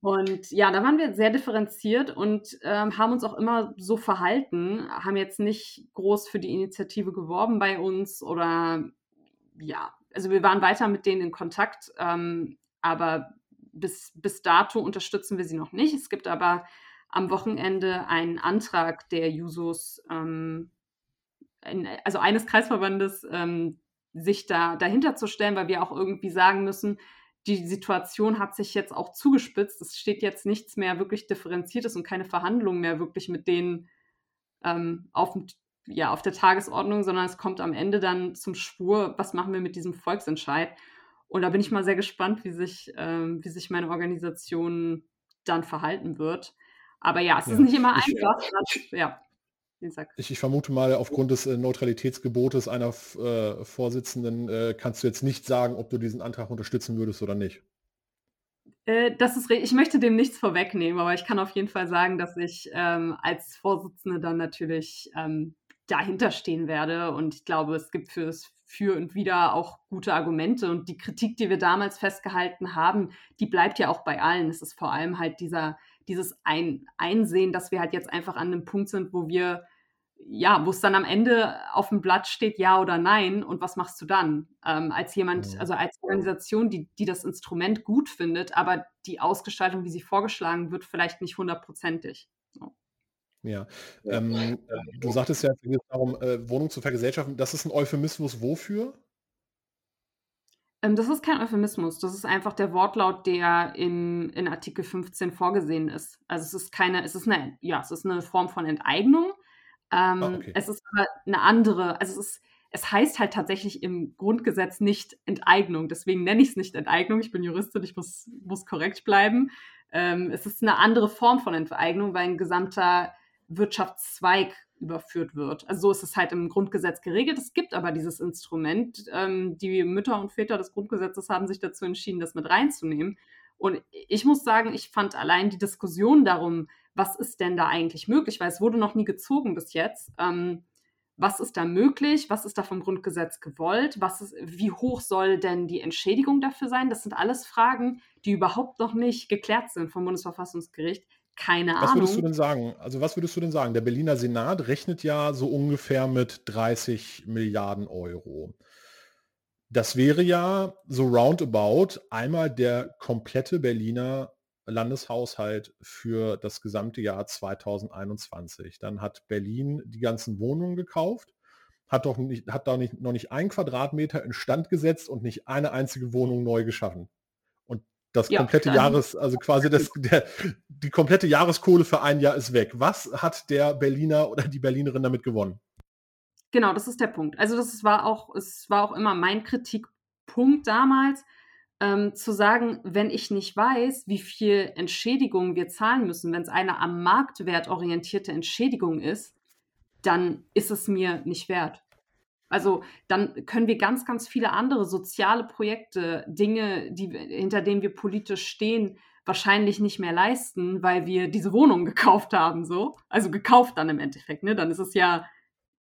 Und ja, da waren wir sehr differenziert und ähm, haben uns auch immer so verhalten, haben jetzt nicht groß für die Initiative geworben bei uns oder ja, also wir waren weiter mit denen in Kontakt, ähm, aber bis, bis dato unterstützen wir sie noch nicht. Es gibt aber am Wochenende einen Antrag der Jusos, ähm, in, also eines Kreisverbandes, ähm, sich da dahinter zu stellen, weil wir auch irgendwie sagen müssen, die Situation hat sich jetzt auch zugespitzt. Es steht jetzt nichts mehr wirklich Differenziertes und keine Verhandlungen mehr wirklich mit denen ähm, auf, ja, auf der Tagesordnung, sondern es kommt am Ende dann zum Schwur, was machen wir mit diesem Volksentscheid. Und da bin ich mal sehr gespannt, wie sich, ähm, wie sich meine Organisation dann verhalten wird. Aber ja, es ja. ist nicht immer einfach. Ich, ja. Ich, ich, vermute mal, aufgrund des äh, Neutralitätsgebotes einer äh, Vorsitzenden äh, kannst du jetzt nicht sagen, ob du diesen Antrag unterstützen würdest oder nicht. Äh, das ist, ich möchte dem nichts vorwegnehmen, aber ich kann auf jeden Fall sagen, dass ich ähm, als Vorsitzende dann natürlich ähm, dahinter stehen werde. Und ich glaube, es gibt fürs Für und Wider auch gute Argumente. Und die Kritik, die wir damals festgehalten haben, die bleibt ja auch bei allen. Es ist vor allem halt dieser dieses Ein Einsehen, dass wir halt jetzt einfach an einem Punkt sind, wo wir, ja, wo es dann am Ende auf dem Blatt steht, ja oder nein, und was machst du dann? Ähm, als jemand, mhm. also als Organisation, die, die das Instrument gut findet, aber die Ausgestaltung, wie sie vorgeschlagen wird, vielleicht nicht hundertprozentig. So. Ja, ähm, äh, du sagtest ja, es geht darum, äh, Wohnungen zu vergesellschaften. Das ist ein Euphemismus wofür? Ähm, das ist kein Euphemismus. Das ist einfach der Wortlaut, der in, in Artikel 15 vorgesehen ist. Also es ist keine, es ist eine, ja, es ist eine Form von Enteignung. Ähm, ah, okay. Es ist aber eine andere, also es ist, es heißt halt tatsächlich im Grundgesetz nicht Enteignung. Deswegen nenne ich es nicht Enteignung. Ich bin Juristin, ich muss, muss korrekt bleiben. Ähm, es ist eine andere Form von Enteignung, weil ein gesamter Wirtschaftszweig überführt wird. Also so ist es halt im Grundgesetz geregelt. Es gibt aber dieses Instrument. Ähm, die Mütter und Väter des Grundgesetzes haben sich dazu entschieden, das mit reinzunehmen. Und ich muss sagen, ich fand allein die Diskussion darum, was ist denn da eigentlich möglich, weil es wurde noch nie gezogen bis jetzt. Ähm, was ist da möglich? Was ist da vom Grundgesetz gewollt? Was ist, wie hoch soll denn die Entschädigung dafür sein? Das sind alles Fragen, die überhaupt noch nicht geklärt sind vom Bundesverfassungsgericht. Keine was Ahnung. Was würdest du denn sagen? Also was würdest du denn sagen? Der Berliner Senat rechnet ja so ungefähr mit 30 Milliarden Euro. Das wäre ja so roundabout einmal der komplette Berliner Landeshaushalt für das gesamte Jahr 2021. Dann hat Berlin die ganzen Wohnungen gekauft, hat doch nicht, hat da nicht, noch nicht ein Quadratmeter instand gesetzt und nicht eine einzige Wohnung neu geschaffen das ja, komplette Jahres, also quasi das, der, die komplette Jahreskohle für ein Jahr ist weg. Was hat der Berliner oder die Berlinerin damit gewonnen? Genau, das ist der Punkt. Also das war auch, es war auch immer mein Kritikpunkt damals, ähm, zu sagen, wenn ich nicht weiß, wie viel Entschädigung wir zahlen müssen, wenn es eine am Marktwert orientierte Entschädigung ist, dann ist es mir nicht wert. Also dann können wir ganz, ganz viele andere soziale Projekte, Dinge, die, hinter denen wir politisch stehen, wahrscheinlich nicht mehr leisten, weil wir diese Wohnung gekauft haben, so. Also gekauft dann im Endeffekt, ne? Dann ist es ja,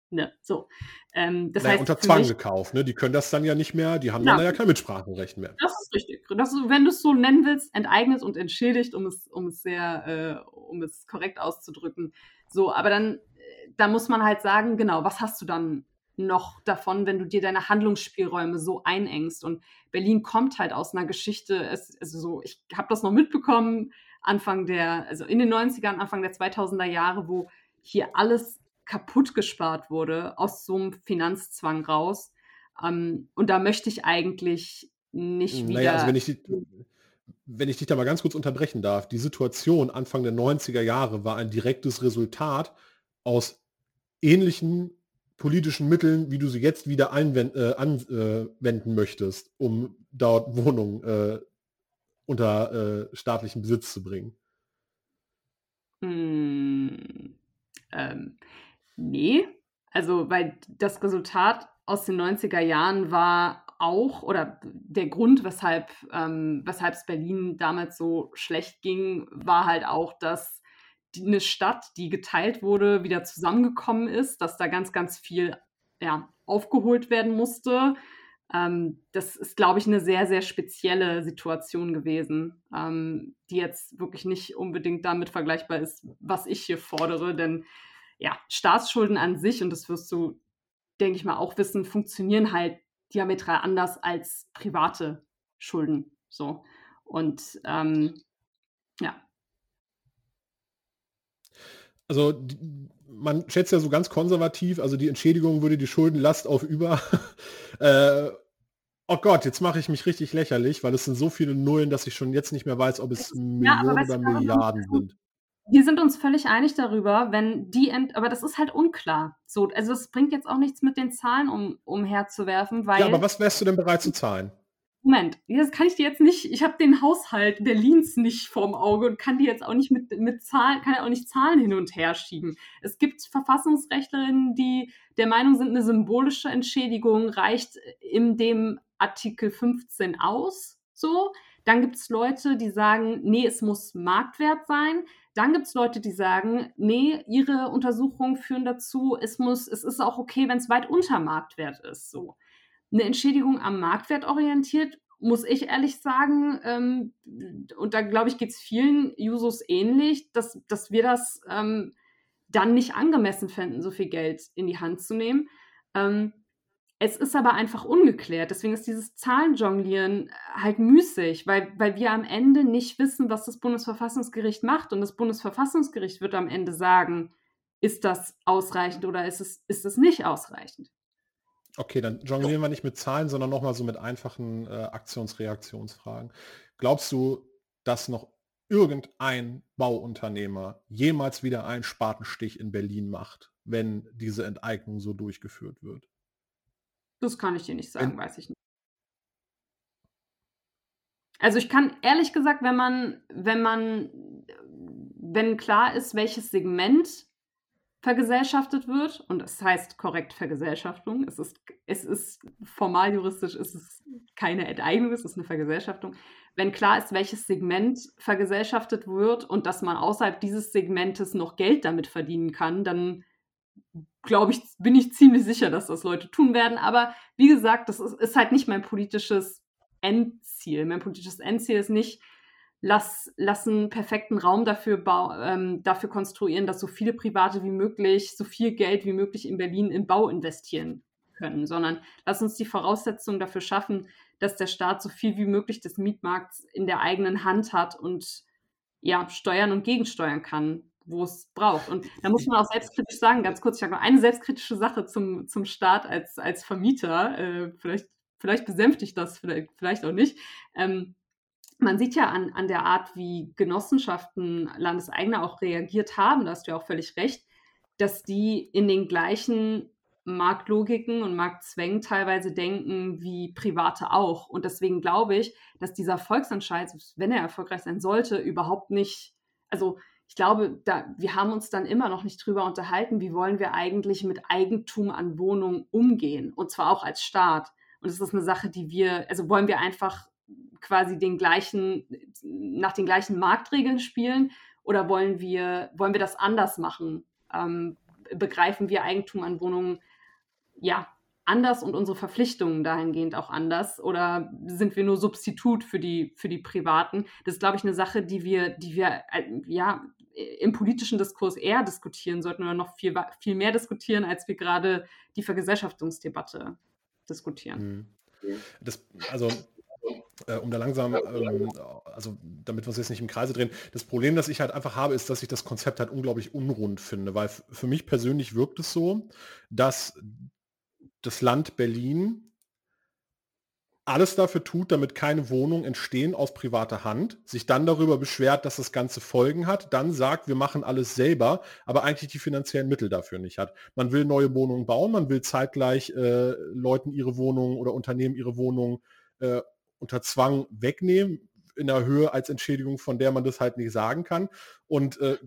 ne, so. Ähm, das naja, heißt, unter Zwang mich, gekauft, ne? Die können das dann ja nicht mehr, die haben ja, dann ja kein Mitspracherecht mehr. Das ist richtig. Das, wenn du es so nennen willst, enteignet und entschädigt, um es, um es sehr, äh, um es korrekt auszudrücken. So, aber dann, äh, da muss man halt sagen, genau, was hast du dann noch davon, wenn du dir deine Handlungsspielräume so einengst. Und Berlin kommt halt aus einer Geschichte, es, also so, ich habe das noch mitbekommen, Anfang der, also in den 90ern, Anfang der 2000er Jahre, wo hier alles kaputt gespart wurde aus so einem Finanzzwang raus. Ähm, und da möchte ich eigentlich nicht wieder. Naja, also wenn ich, die, wenn ich dich da mal ganz kurz unterbrechen darf, die Situation Anfang der 90er Jahre war ein direktes Resultat aus ähnlichen politischen Mitteln, wie du sie jetzt wieder einwenden, äh, anwenden möchtest, um dort Wohnungen äh, unter äh, staatlichen Besitz zu bringen? Hm, ähm, nee, also weil das Resultat aus den 90er Jahren war auch, oder der Grund, weshalb ähm, es Berlin damals so schlecht ging, war halt auch, dass eine Stadt, die geteilt wurde, wieder zusammengekommen ist, dass da ganz, ganz viel ja, aufgeholt werden musste. Ähm, das ist, glaube ich, eine sehr, sehr spezielle Situation gewesen, ähm, die jetzt wirklich nicht unbedingt damit vergleichbar ist, was ich hier fordere. Denn ja, Staatsschulden an sich, und das wirst du, denke ich mal, auch wissen, funktionieren halt diametral anders als private Schulden. So. Und ähm, ja, also man schätzt ja so ganz konservativ, also die Entschädigung würde die Schuldenlast auf über. [laughs] äh, oh Gott, jetzt mache ich mich richtig lächerlich, weil es sind so viele Nullen, dass ich schon jetzt nicht mehr weiß, ob es Millionen oder Milliarden sind. Wir sind uns völlig einig darüber, wenn die, Ent aber das ist halt unklar. So, also es bringt jetzt auch nichts mit den Zahlen um, umherzuwerfen, weil. Ja, aber was wärst du denn bereit zu zahlen? Moment, das kann ich dir jetzt nicht, ich habe den Haushalt Berlins nicht vorm Auge und kann die jetzt auch nicht mit, mit Zahlen, kann auch nicht Zahlen hin und her schieben. Es gibt Verfassungsrechtlerinnen, die der Meinung sind, eine symbolische Entschädigung reicht in dem Artikel 15 aus, so. Dann gibt es Leute, die sagen, nee, es muss Marktwert sein. Dann gibt es Leute, die sagen, nee, ihre Untersuchungen führen dazu, es muss, es ist auch okay, wenn es weit unter Marktwert ist, so eine Entschädigung am Marktwert orientiert, muss ich ehrlich sagen, ähm, und da glaube ich, geht es vielen Jusos ähnlich, dass, dass wir das ähm, dann nicht angemessen fänden, so viel Geld in die Hand zu nehmen. Ähm, es ist aber einfach ungeklärt. Deswegen ist dieses Zahlenjonglieren halt müßig, weil, weil wir am Ende nicht wissen, was das Bundesverfassungsgericht macht. Und das Bundesverfassungsgericht wird am Ende sagen, ist das ausreichend oder ist es, ist es nicht ausreichend. Okay, dann jonglieren wir nicht mit Zahlen, sondern nochmal so mit einfachen äh, Aktionsreaktionsfragen. Glaubst du, dass noch irgendein Bauunternehmer jemals wieder einen Spatenstich in Berlin macht, wenn diese Enteignung so durchgeführt wird? Das kann ich dir nicht sagen, wenn, weiß ich nicht. Also ich kann ehrlich gesagt, wenn man, wenn man, wenn klar ist, welches Segment vergesellschaftet wird. Und es heißt korrekt Vergesellschaftung. Es ist, es ist formal juristisch, es ist keine Enteignung, es ist eine Vergesellschaftung. Wenn klar ist, welches Segment vergesellschaftet wird und dass man außerhalb dieses Segmentes noch Geld damit verdienen kann, dann glaube ich, bin ich ziemlich sicher, dass das Leute tun werden. Aber wie gesagt, das ist, ist halt nicht mein politisches Endziel. Mein politisches Endziel ist nicht, lass, lass einen perfekten Raum dafür, ähm, dafür konstruieren, dass so viele Private wie möglich, so viel Geld wie möglich in Berlin in Bau investieren können, sondern lass uns die Voraussetzungen dafür schaffen, dass der Staat so viel wie möglich des Mietmarkts in der eigenen Hand hat und ja, steuern und gegensteuern kann, wo es braucht. Und da muss man auch selbstkritisch sagen, ganz kurz, ich habe noch eine selbstkritische Sache zum, zum Staat als, als Vermieter, äh, vielleicht, vielleicht besänftigt das, vielleicht, vielleicht auch nicht. Ähm, man sieht ja an, an der Art, wie Genossenschaften, Landeseigene auch reagiert haben, da hast du ja auch völlig recht, dass die in den gleichen Marktlogiken und Marktzwängen teilweise denken wie Private auch. Und deswegen glaube ich, dass dieser Volksentscheid, wenn er erfolgreich sein sollte, überhaupt nicht, also ich glaube, da, wir haben uns dann immer noch nicht drüber unterhalten, wie wollen wir eigentlich mit Eigentum an Wohnungen umgehen und zwar auch als Staat. Und es ist eine Sache, die wir, also wollen wir einfach quasi den gleichen, nach den gleichen Marktregeln spielen oder wollen wir, wollen wir das anders machen? Ähm, begreifen wir Eigentum an Wohnungen ja anders und unsere Verpflichtungen dahingehend auch anders oder sind wir nur Substitut für die, für die Privaten? Das ist, glaube ich, eine Sache, die wir, die wir äh, ja im politischen Diskurs eher diskutieren sollten oder noch viel, viel mehr diskutieren, als wir gerade die Vergesellschaftungsdebatte diskutieren. Mhm. Das, also äh, um da langsam, ähm, also damit wir uns jetzt nicht im Kreise drehen. Das Problem, das ich halt einfach habe, ist, dass ich das Konzept halt unglaublich unrund finde, weil für mich persönlich wirkt es so, dass das Land Berlin alles dafür tut, damit keine Wohnungen entstehen aus privater Hand, sich dann darüber beschwert, dass das Ganze Folgen hat, dann sagt, wir machen alles selber, aber eigentlich die finanziellen Mittel dafür nicht hat. Man will neue Wohnungen bauen, man will zeitgleich äh, Leuten ihre Wohnungen oder Unternehmen ihre Wohnungen äh, unter Zwang wegnehmen in der Höhe als Entschädigung, von der man das halt nicht sagen kann und äh,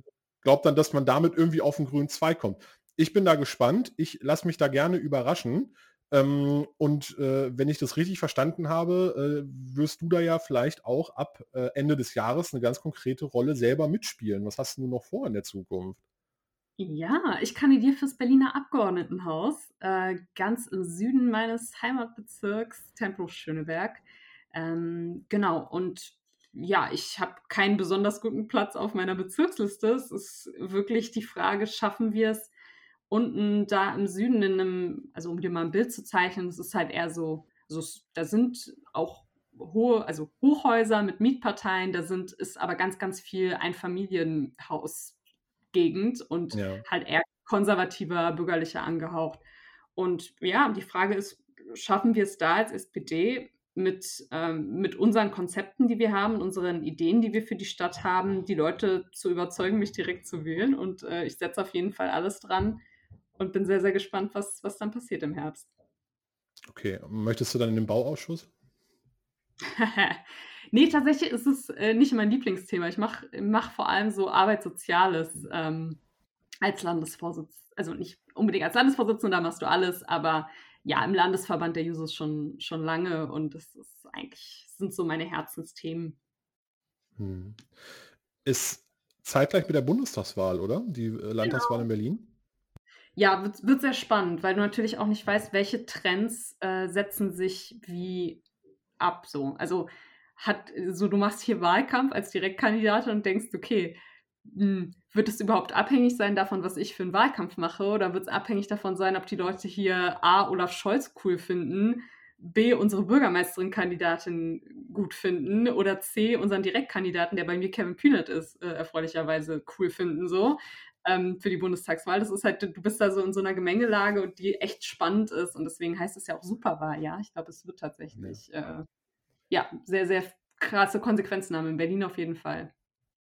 glaubt dann, dass man damit irgendwie auf den grünen Zweig kommt. Ich bin da gespannt. Ich lasse mich da gerne überraschen. Ähm, und äh, wenn ich das richtig verstanden habe, äh, wirst du da ja vielleicht auch ab äh, Ende des Jahres eine ganz konkrete Rolle selber mitspielen. Was hast du noch vor in der Zukunft? Ja, ich kandidiere fürs Berliner Abgeordnetenhaus, äh, ganz im Süden meines Heimatbezirks Tempelhof-Schöneberg. Ähm, genau, und ja, ich habe keinen besonders guten Platz auf meiner Bezirksliste. Es ist wirklich die Frage, schaffen wir es unten da im Süden in einem, also um dir mal ein Bild zu zeichnen, es ist halt eher so, also da sind auch hohe, also Hochhäuser mit Mietparteien, da sind, ist aber ganz, ganz viel Einfamilienhausgegend und ja. halt eher konservativer, bürgerlicher angehaucht. Und ja, die Frage ist, schaffen wir es da als SPD mit, ähm, mit unseren Konzepten, die wir haben, unseren Ideen, die wir für die Stadt haben, die Leute zu überzeugen, mich direkt zu wählen. Und äh, ich setze auf jeden Fall alles dran und bin sehr, sehr gespannt, was, was dann passiert im Herbst. Okay, möchtest du dann in den Bauausschuss? [laughs] nee, tatsächlich ist es äh, nicht mein Lieblingsthema. Ich mache mach vor allem so Arbeitssoziales ähm, als Landesvorsitzender. Also nicht unbedingt als Landesvorsitzender, da machst du alles, aber ja, im Landesverband der Jusos schon, schon lange und das ist eigentlich, sind so meine Herzensthemen. Hm. Ist zeitgleich mit der Bundestagswahl, oder? Die äh, Landtagswahl genau. in Berlin? Ja, wird, wird, sehr spannend, weil du natürlich auch nicht weißt, welche Trends äh, setzen sich wie ab. So. Also hat, so du machst hier Wahlkampf als Direktkandidatin und denkst, okay, mh, hm, wird es überhaupt abhängig sein davon, was ich für einen Wahlkampf mache? Oder wird es abhängig davon sein, ob die Leute hier A, Olaf Scholz cool finden, B, unsere Bürgermeisterin-Kandidatin gut finden oder C, unseren Direktkandidaten, der bei mir Kevin Kühnert ist, äh, erfreulicherweise cool finden, so ähm, für die Bundestagswahl. Das ist halt, du bist da so in so einer Gemengelage die echt spannend ist und deswegen heißt es ja auch Superwahl, ja. Ich glaube, es wird tatsächlich, ja. Äh, ja, sehr, sehr krasse Konsequenzen haben in Berlin auf jeden Fall.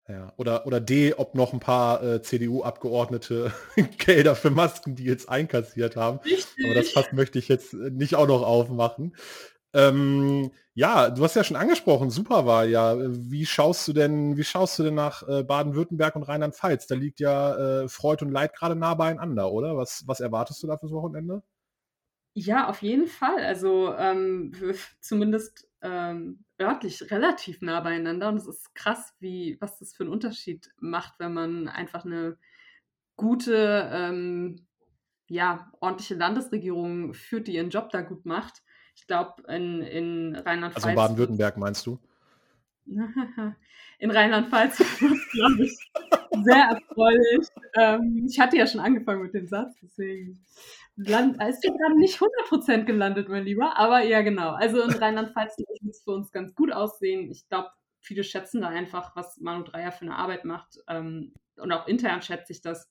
Ja, oder, oder D, ob noch ein paar äh, CDU-Abgeordnete [laughs] Gelder für Maskendeals einkassiert haben. Richtig. Aber das Fass möchte ich jetzt nicht auch noch aufmachen. Ähm, ja, du hast ja schon angesprochen, Superwahl, ja. Wie schaust du denn, wie schaust du denn nach äh, Baden-Württemberg und Rheinland-Pfalz? Da liegt ja äh, Freud und Leid gerade nah beieinander, oder? Was, was erwartest du da fürs Wochenende? Ja, auf jeden Fall. Also ähm, zumindest ähm, örtlich relativ nah beieinander. Und es ist krass, wie, was das für einen Unterschied macht, wenn man einfach eine gute, ähm, ja, ordentliche Landesregierung führt, die ihren Job da gut macht. Ich glaube, in, in Rheinland-Pfalz. Also Baden-Württemberg meinst du? [laughs] In Rheinland-Pfalz glaube ich sehr erfreulich. Ähm, ich hatte ja schon angefangen mit dem Satz, deswegen Land, ist ja gerade nicht 100% gelandet, mein Lieber, aber ja, genau. Also in Rheinland-Pfalz wird es für uns ganz gut aussehen. Ich glaube, viele schätzen da einfach, was Manu Dreier für eine Arbeit macht. Ähm, und auch intern schätze ich das.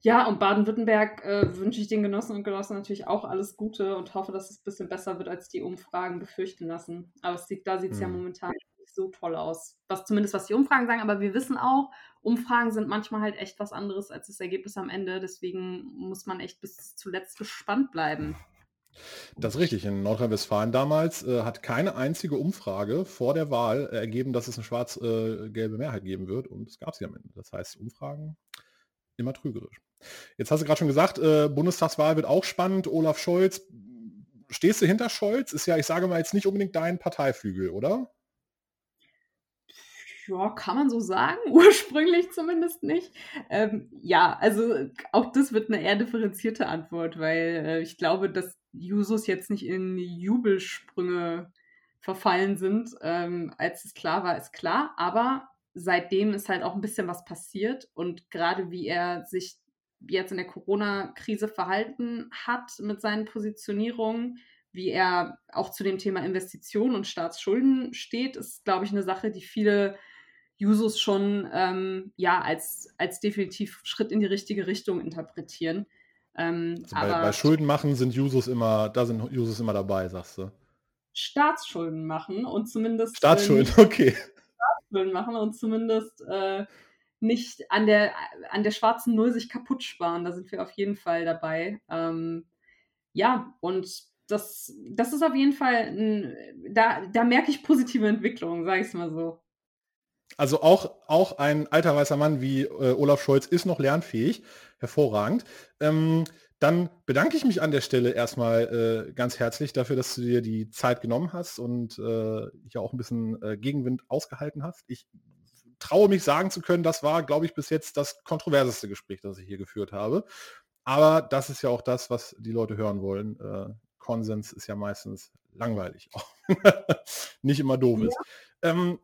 Ja, und Baden-Württemberg äh, wünsche ich den Genossen und Genossen natürlich auch alles Gute und hoffe, dass es ein bisschen besser wird, als die Umfragen befürchten lassen. Aber es sieht, da sieht es mhm. ja momentan so toll aus. Was zumindest was die Umfragen sagen, aber wir wissen auch, Umfragen sind manchmal halt echt was anderes als das Ergebnis am Ende. Deswegen muss man echt bis zuletzt gespannt bleiben. Das ist richtig. In Nordrhein-Westfalen damals äh, hat keine einzige Umfrage vor der Wahl ergeben, dass es eine schwarz-gelbe äh, Mehrheit geben wird. Und es gab sie am Ende. Das heißt, Umfragen immer trügerisch. Jetzt hast du gerade schon gesagt, äh, Bundestagswahl wird auch spannend. Olaf Scholz. Stehst du hinter Scholz? Ist ja, ich sage mal, jetzt nicht unbedingt dein Parteiflügel, oder? Ja, kann man so sagen, [laughs] ursprünglich zumindest nicht. Ähm, ja, also auch das wird eine eher differenzierte Antwort, weil äh, ich glaube, dass Jusos jetzt nicht in Jubelsprünge verfallen sind. Ähm, als es klar war, ist klar. Aber seitdem ist halt auch ein bisschen was passiert und gerade wie er sich jetzt in der Corona-Krise verhalten hat mit seinen Positionierungen, wie er auch zu dem Thema Investitionen und Staatsschulden steht, ist, glaube ich, eine Sache, die viele Jusos schon ähm, ja als, als definitiv Schritt in die richtige Richtung interpretieren. Ähm, also bei, bei, Schulden machen sind Jusos immer, da sind Jusos immer dabei, sagst du. Staatsschulden machen und zumindest. Staatsschulden, äh, [laughs] okay. Staatsschulden machen und zumindest äh, nicht an der, an der schwarzen Null sich kaputt sparen. Da sind wir auf jeden Fall dabei. Ähm, ja, und das, das ist auf jeden Fall, ein, da, da merke ich positive Entwicklungen, sage ich es mal so. Also auch, auch ein alter weißer Mann wie äh, Olaf Scholz ist noch lernfähig. Hervorragend. Ähm, dann bedanke ich mich an der Stelle erstmal äh, ganz herzlich dafür, dass du dir die Zeit genommen hast und äh, ja auch ein bisschen äh, Gegenwind ausgehalten hast. Ich traue mich sagen zu können, das war, glaube ich, bis jetzt das kontroverseste Gespräch, das ich hier geführt habe. Aber das ist ja auch das, was die Leute hören wollen. Äh, Konsens ist ja meistens langweilig, auch [laughs] nicht immer doof ist. Ja. Ähm,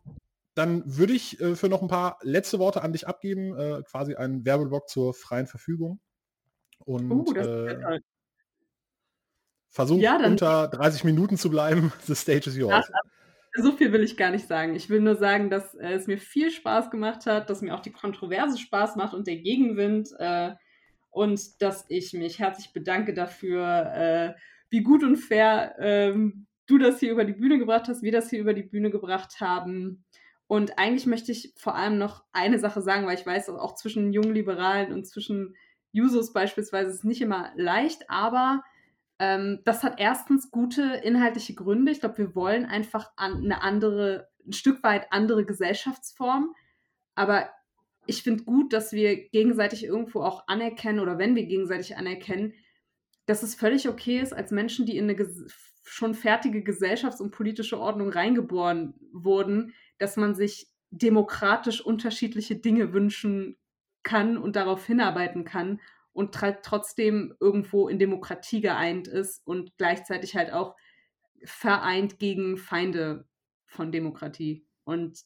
dann würde ich äh, für noch ein paar letzte Worte an dich abgeben, äh, quasi einen Werbeblock zur freien Verfügung. Und uh, äh, versuch ja, unter 30 Minuten zu bleiben. [laughs] The stage is yours. Ja, so viel will ich gar nicht sagen. Ich will nur sagen, dass äh, es mir viel Spaß gemacht hat, dass mir auch die Kontroverse Spaß macht und der Gegenwind äh, und dass ich mich herzlich bedanke dafür, äh, wie gut und fair ähm, du das hier über die Bühne gebracht hast, wir das hier über die Bühne gebracht haben. Und eigentlich möchte ich vor allem noch eine Sache sagen, weil ich weiß, auch zwischen jungen Liberalen und zwischen Jusos beispielsweise ist es nicht immer leicht, aber Ähm, das hat erstens gute inhaltliche Gründe. Ich glaube, wir wollen einfach an eine andere, ein Stück weit andere Gesellschaftsform. Aber ich finde gut, dass wir gegenseitig irgendwo auch anerkennen oder wenn wir gegenseitig anerkennen, dass es völlig okay ist, als Menschen, die in eine schon fertige Gesellschafts- und politische Ordnung reingeboren wurden, dass man sich demokratisch unterschiedliche Dinge wünschen kann und darauf hinarbeiten kann und trotzdem irgendwo in Demokratie geeint ist und gleichzeitig halt auch vereint gegen Feinde von Demokratie. Und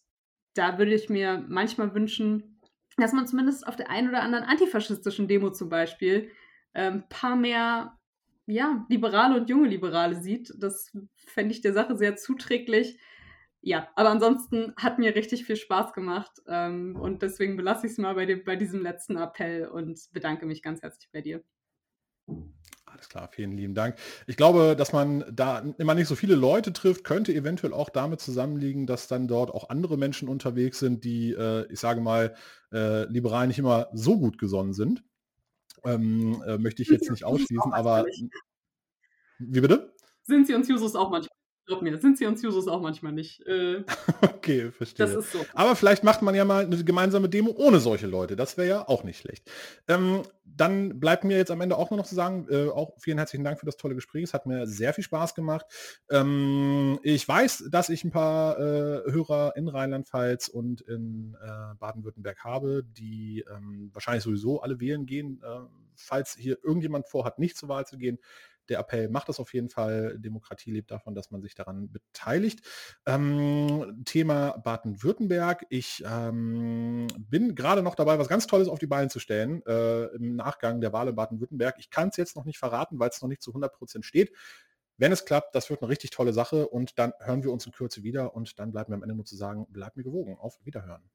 da würde ich mir manchmal wünschen, dass man zumindest auf der einen oder anderen antifaschistischen Demo zum Beispiel ein ähm, paar mehr ja, Liberale und junge Liberale sieht. Das fände ich der Sache sehr zuträglich. Ja, aber ansonsten hat mir richtig viel Spaß gemacht ähm, und deswegen belasse ich es mal bei, dem, bei diesem letzten Appell und bedanke mich ganz herzlich bei dir. Alles klar, vielen lieben Dank. Ich glaube, dass man da immer nicht so viele Leute trifft, könnte eventuell auch damit zusammenliegen, dass dann dort auch andere Menschen unterwegs sind, die, äh, ich sage mal, äh, liberal nicht immer so gut gesonnen sind. Ähm, äh, möchte ich jetzt nicht ausschließen, aber. Wie bitte? Sind sie uns Jusos auch manchmal? Glaub mir, sind sie uns Jusos auch manchmal nicht. Äh, [laughs] okay, verstehe. Das ist so. Aber vielleicht macht man ja mal eine gemeinsame Demo ohne solche Leute. Das wäre ja auch nicht schlecht. Ähm, dann bleibt mir jetzt am Ende auch nur noch zu sagen, äh, auch vielen herzlichen Dank für das tolle Gespräch. Es hat mir sehr viel Spaß gemacht. Ähm, ich weiß, dass ich ein paar äh, Hörer in Rheinland-Pfalz und in äh, Baden-Württemberg habe, die ähm, wahrscheinlich sowieso alle wählen gehen. Äh, falls hier irgendjemand vorhat, nicht zur Wahl zu gehen, der Appell macht das auf jeden Fall. Demokratie lebt davon, dass man sich daran beteiligt. Ähm, Thema Baden-Württemberg. Ich ähm, bin gerade noch dabei, was ganz Tolles auf die Beine zu stellen äh, im Nachgang der Wahl in Baden-Württemberg. Ich kann es jetzt noch nicht verraten, weil es noch nicht zu 100 Prozent steht. Wenn es klappt, das wird eine richtig tolle Sache und dann hören wir uns in Kürze wieder und dann bleibt mir am Ende nur zu sagen, bleibt mir gewogen. Auf Wiederhören.